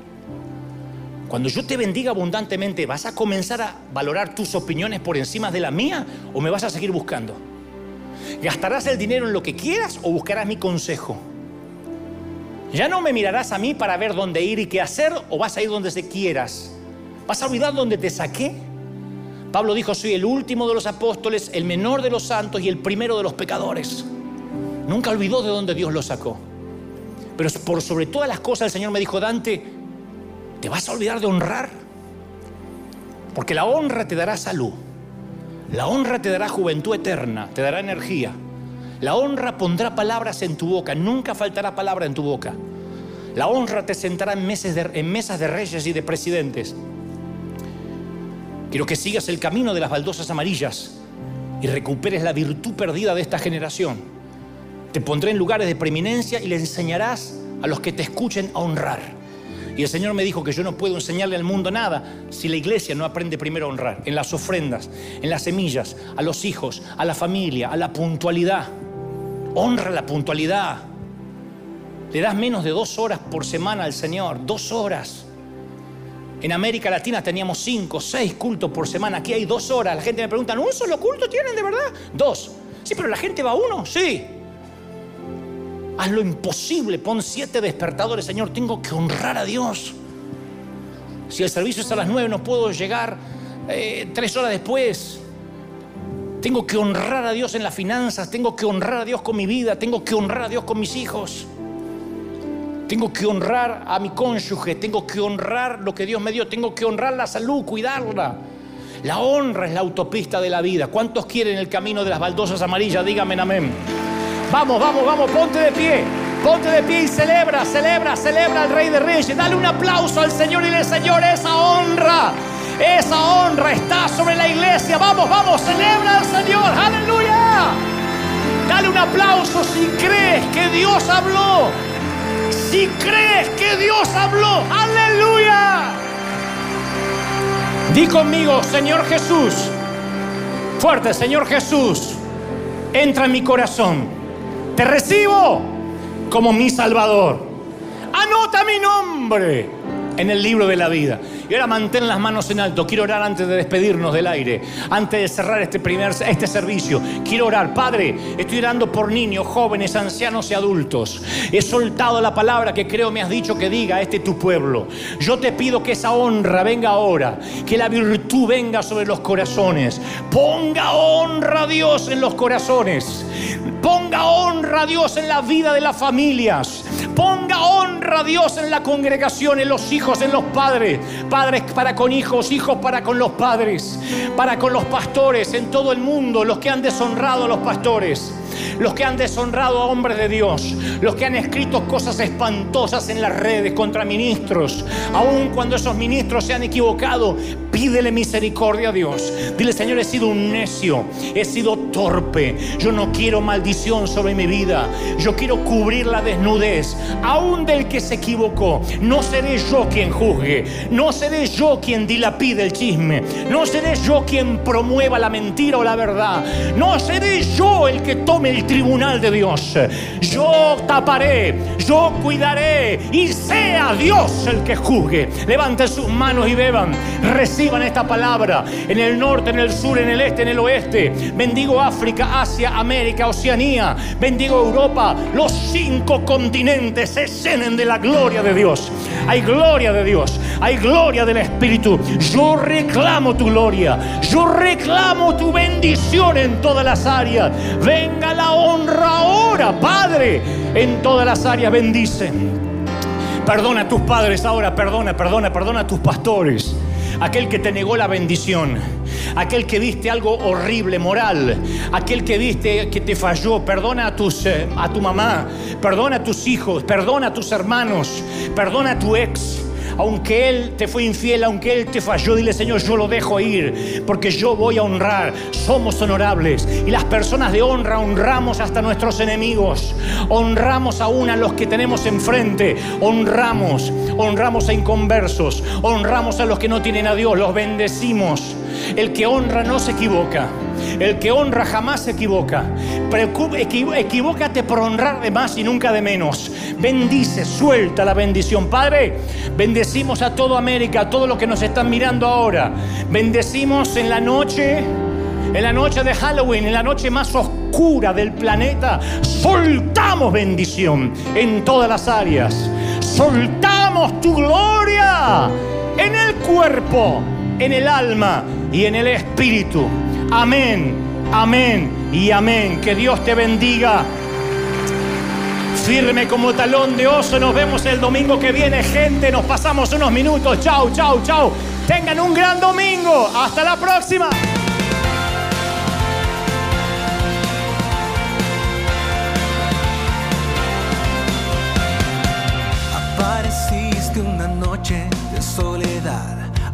Cuando yo te bendiga abundantemente, ¿vas a comenzar a valorar tus opiniones por encima de la mía o me vas a seguir buscando? ¿Gastarás el dinero en lo que quieras o buscarás mi consejo? Ya no me mirarás a mí para ver dónde ir y qué hacer o vas a ir donde se quieras. ¿Vas a olvidar dónde te saqué? Pablo dijo, soy el último de los apóstoles, el menor de los santos y el primero de los pecadores. Nunca olvidó de dónde Dios lo sacó. Pero por sobre todas las cosas el Señor me dijo, Dante, ¿Te vas a olvidar de honrar? Porque la honra te dará salud. La honra te dará juventud eterna, te dará energía. La honra pondrá palabras en tu boca, nunca faltará palabra en tu boca. La honra te sentará en, en mesas de reyes y de presidentes. Quiero que sigas el camino de las baldosas amarillas y recuperes la virtud perdida de esta generación. Te pondré en lugares de preeminencia y le enseñarás a los que te escuchen a honrar. Y el Señor me dijo que yo no puedo enseñarle al mundo nada si la iglesia no aprende primero a honrar, en las ofrendas, en las semillas, a los hijos, a la familia, a la puntualidad. Honra la puntualidad. Le das menos de dos horas por semana al Señor, dos horas. En América Latina teníamos cinco, seis cultos por semana. Aquí hay dos horas. La gente me pregunta, ¿un solo culto tienen de verdad? Dos. Sí, pero la gente va a uno. Sí. Haz lo imposible, pon siete despertadores, Señor, tengo que honrar a Dios. Si el servicio es a las nueve, no puedo llegar eh, tres horas después. Tengo que honrar a Dios en las finanzas, tengo que honrar a Dios con mi vida, tengo que honrar a Dios con mis hijos. Tengo que honrar a mi cónyuge, tengo que honrar lo que Dios me dio, tengo que honrar la salud, cuidarla. La honra es la autopista de la vida. ¿Cuántos quieren el camino de las baldosas amarillas? Díganme amén. Vamos, vamos, vamos, ponte de pie. Ponte de pie y celebra, celebra, celebra al Rey de Reyes. Dale un aplauso al Señor y le Señor, esa honra, esa honra está sobre la iglesia. Vamos, vamos, celebra al Señor. Aleluya. Dale un aplauso si crees que Dios habló, si crees que Dios habló, aleluya. Di conmigo, Señor Jesús, fuerte, Señor Jesús, entra en mi corazón. Te recibo como mi Salvador. Anota mi nombre en el libro de la vida. Y ahora mantén las manos en alto. Quiero orar antes de despedirnos del aire, antes de cerrar este primer este servicio. Quiero orar, Padre, estoy orando por niños, jóvenes, ancianos y adultos. He soltado la palabra que creo me has dicho que diga, este tu pueblo. Yo te pido que esa honra venga ahora, que la virtud venga sobre los corazones. Ponga honra a Dios en los corazones. Ponga honra a Dios en la vida de las familias. Ponga honra a Dios en la congregación, en los hijos, en los padres. Padres para con hijos, hijos para con los padres. Para con los pastores en todo el mundo, los que han deshonrado a los pastores los que han deshonrado a hombres de Dios, los que han escrito cosas espantosas en las redes contra ministros, aun cuando esos ministros se han equivocado, pídele misericordia a Dios. Dile, Señor, he sido un necio, he sido torpe, yo no quiero maldición sobre mi vida, yo quiero cubrir la desnudez, aún del que se equivocó. No seré yo quien juzgue, no seré yo quien dilapide el chisme, no seré yo quien promueva la mentira o la verdad, no seré yo el que tome el tribunal de Dios. Yo taparé, yo cuidaré y sea Dios el que juzgue. Levanten sus manos y beban. Reciban esta palabra en el norte, en el sur, en el este, en el oeste. Bendigo África, Asia, América, Oceanía. Bendigo Europa. Los cinco continentes se llenen de la gloria de Dios. Hay gloria de Dios. Hay gloria del Espíritu. Yo reclamo tu gloria. Yo reclamo tu bendición en todas las áreas. Venga la honra ahora, Padre, en todas las áreas. Bendice. Perdona a tus padres ahora, perdona, perdona, perdona a tus pastores. Aquel que te negó la bendición, aquel que viste algo horrible, moral, aquel que viste que te falló, perdona a, tus, eh, a tu mamá, perdona a tus hijos, perdona a tus hermanos, perdona a tu ex aunque Él te fue infiel, aunque Él te falló, dile Señor, yo lo dejo ir, porque yo voy a honrar. Somos honorables y las personas de honra honramos hasta nuestros enemigos, honramos aún a los que tenemos enfrente, honramos, honramos a inconversos, honramos a los que no tienen a Dios, los bendecimos. El que honra no se equivoca. El que honra jamás se equivoca. Equivócate por honrar de más y nunca de menos. Bendice, suelta la bendición. Padre, bendecimos a toda América, a todos los que nos están mirando ahora. Bendecimos en la noche, en la noche de Halloween, en la noche más oscura del planeta. Soltamos bendición en todas las áreas. Soltamos tu gloria en el cuerpo, en el alma y en el espíritu. Amén, amén y amén. Que Dios te bendiga. Firme como talón de oso. Nos vemos el domingo que viene, gente. Nos pasamos unos minutos. Chau, chau, chau. Tengan un gran domingo. Hasta la próxima. Apareciste una noche de soledad,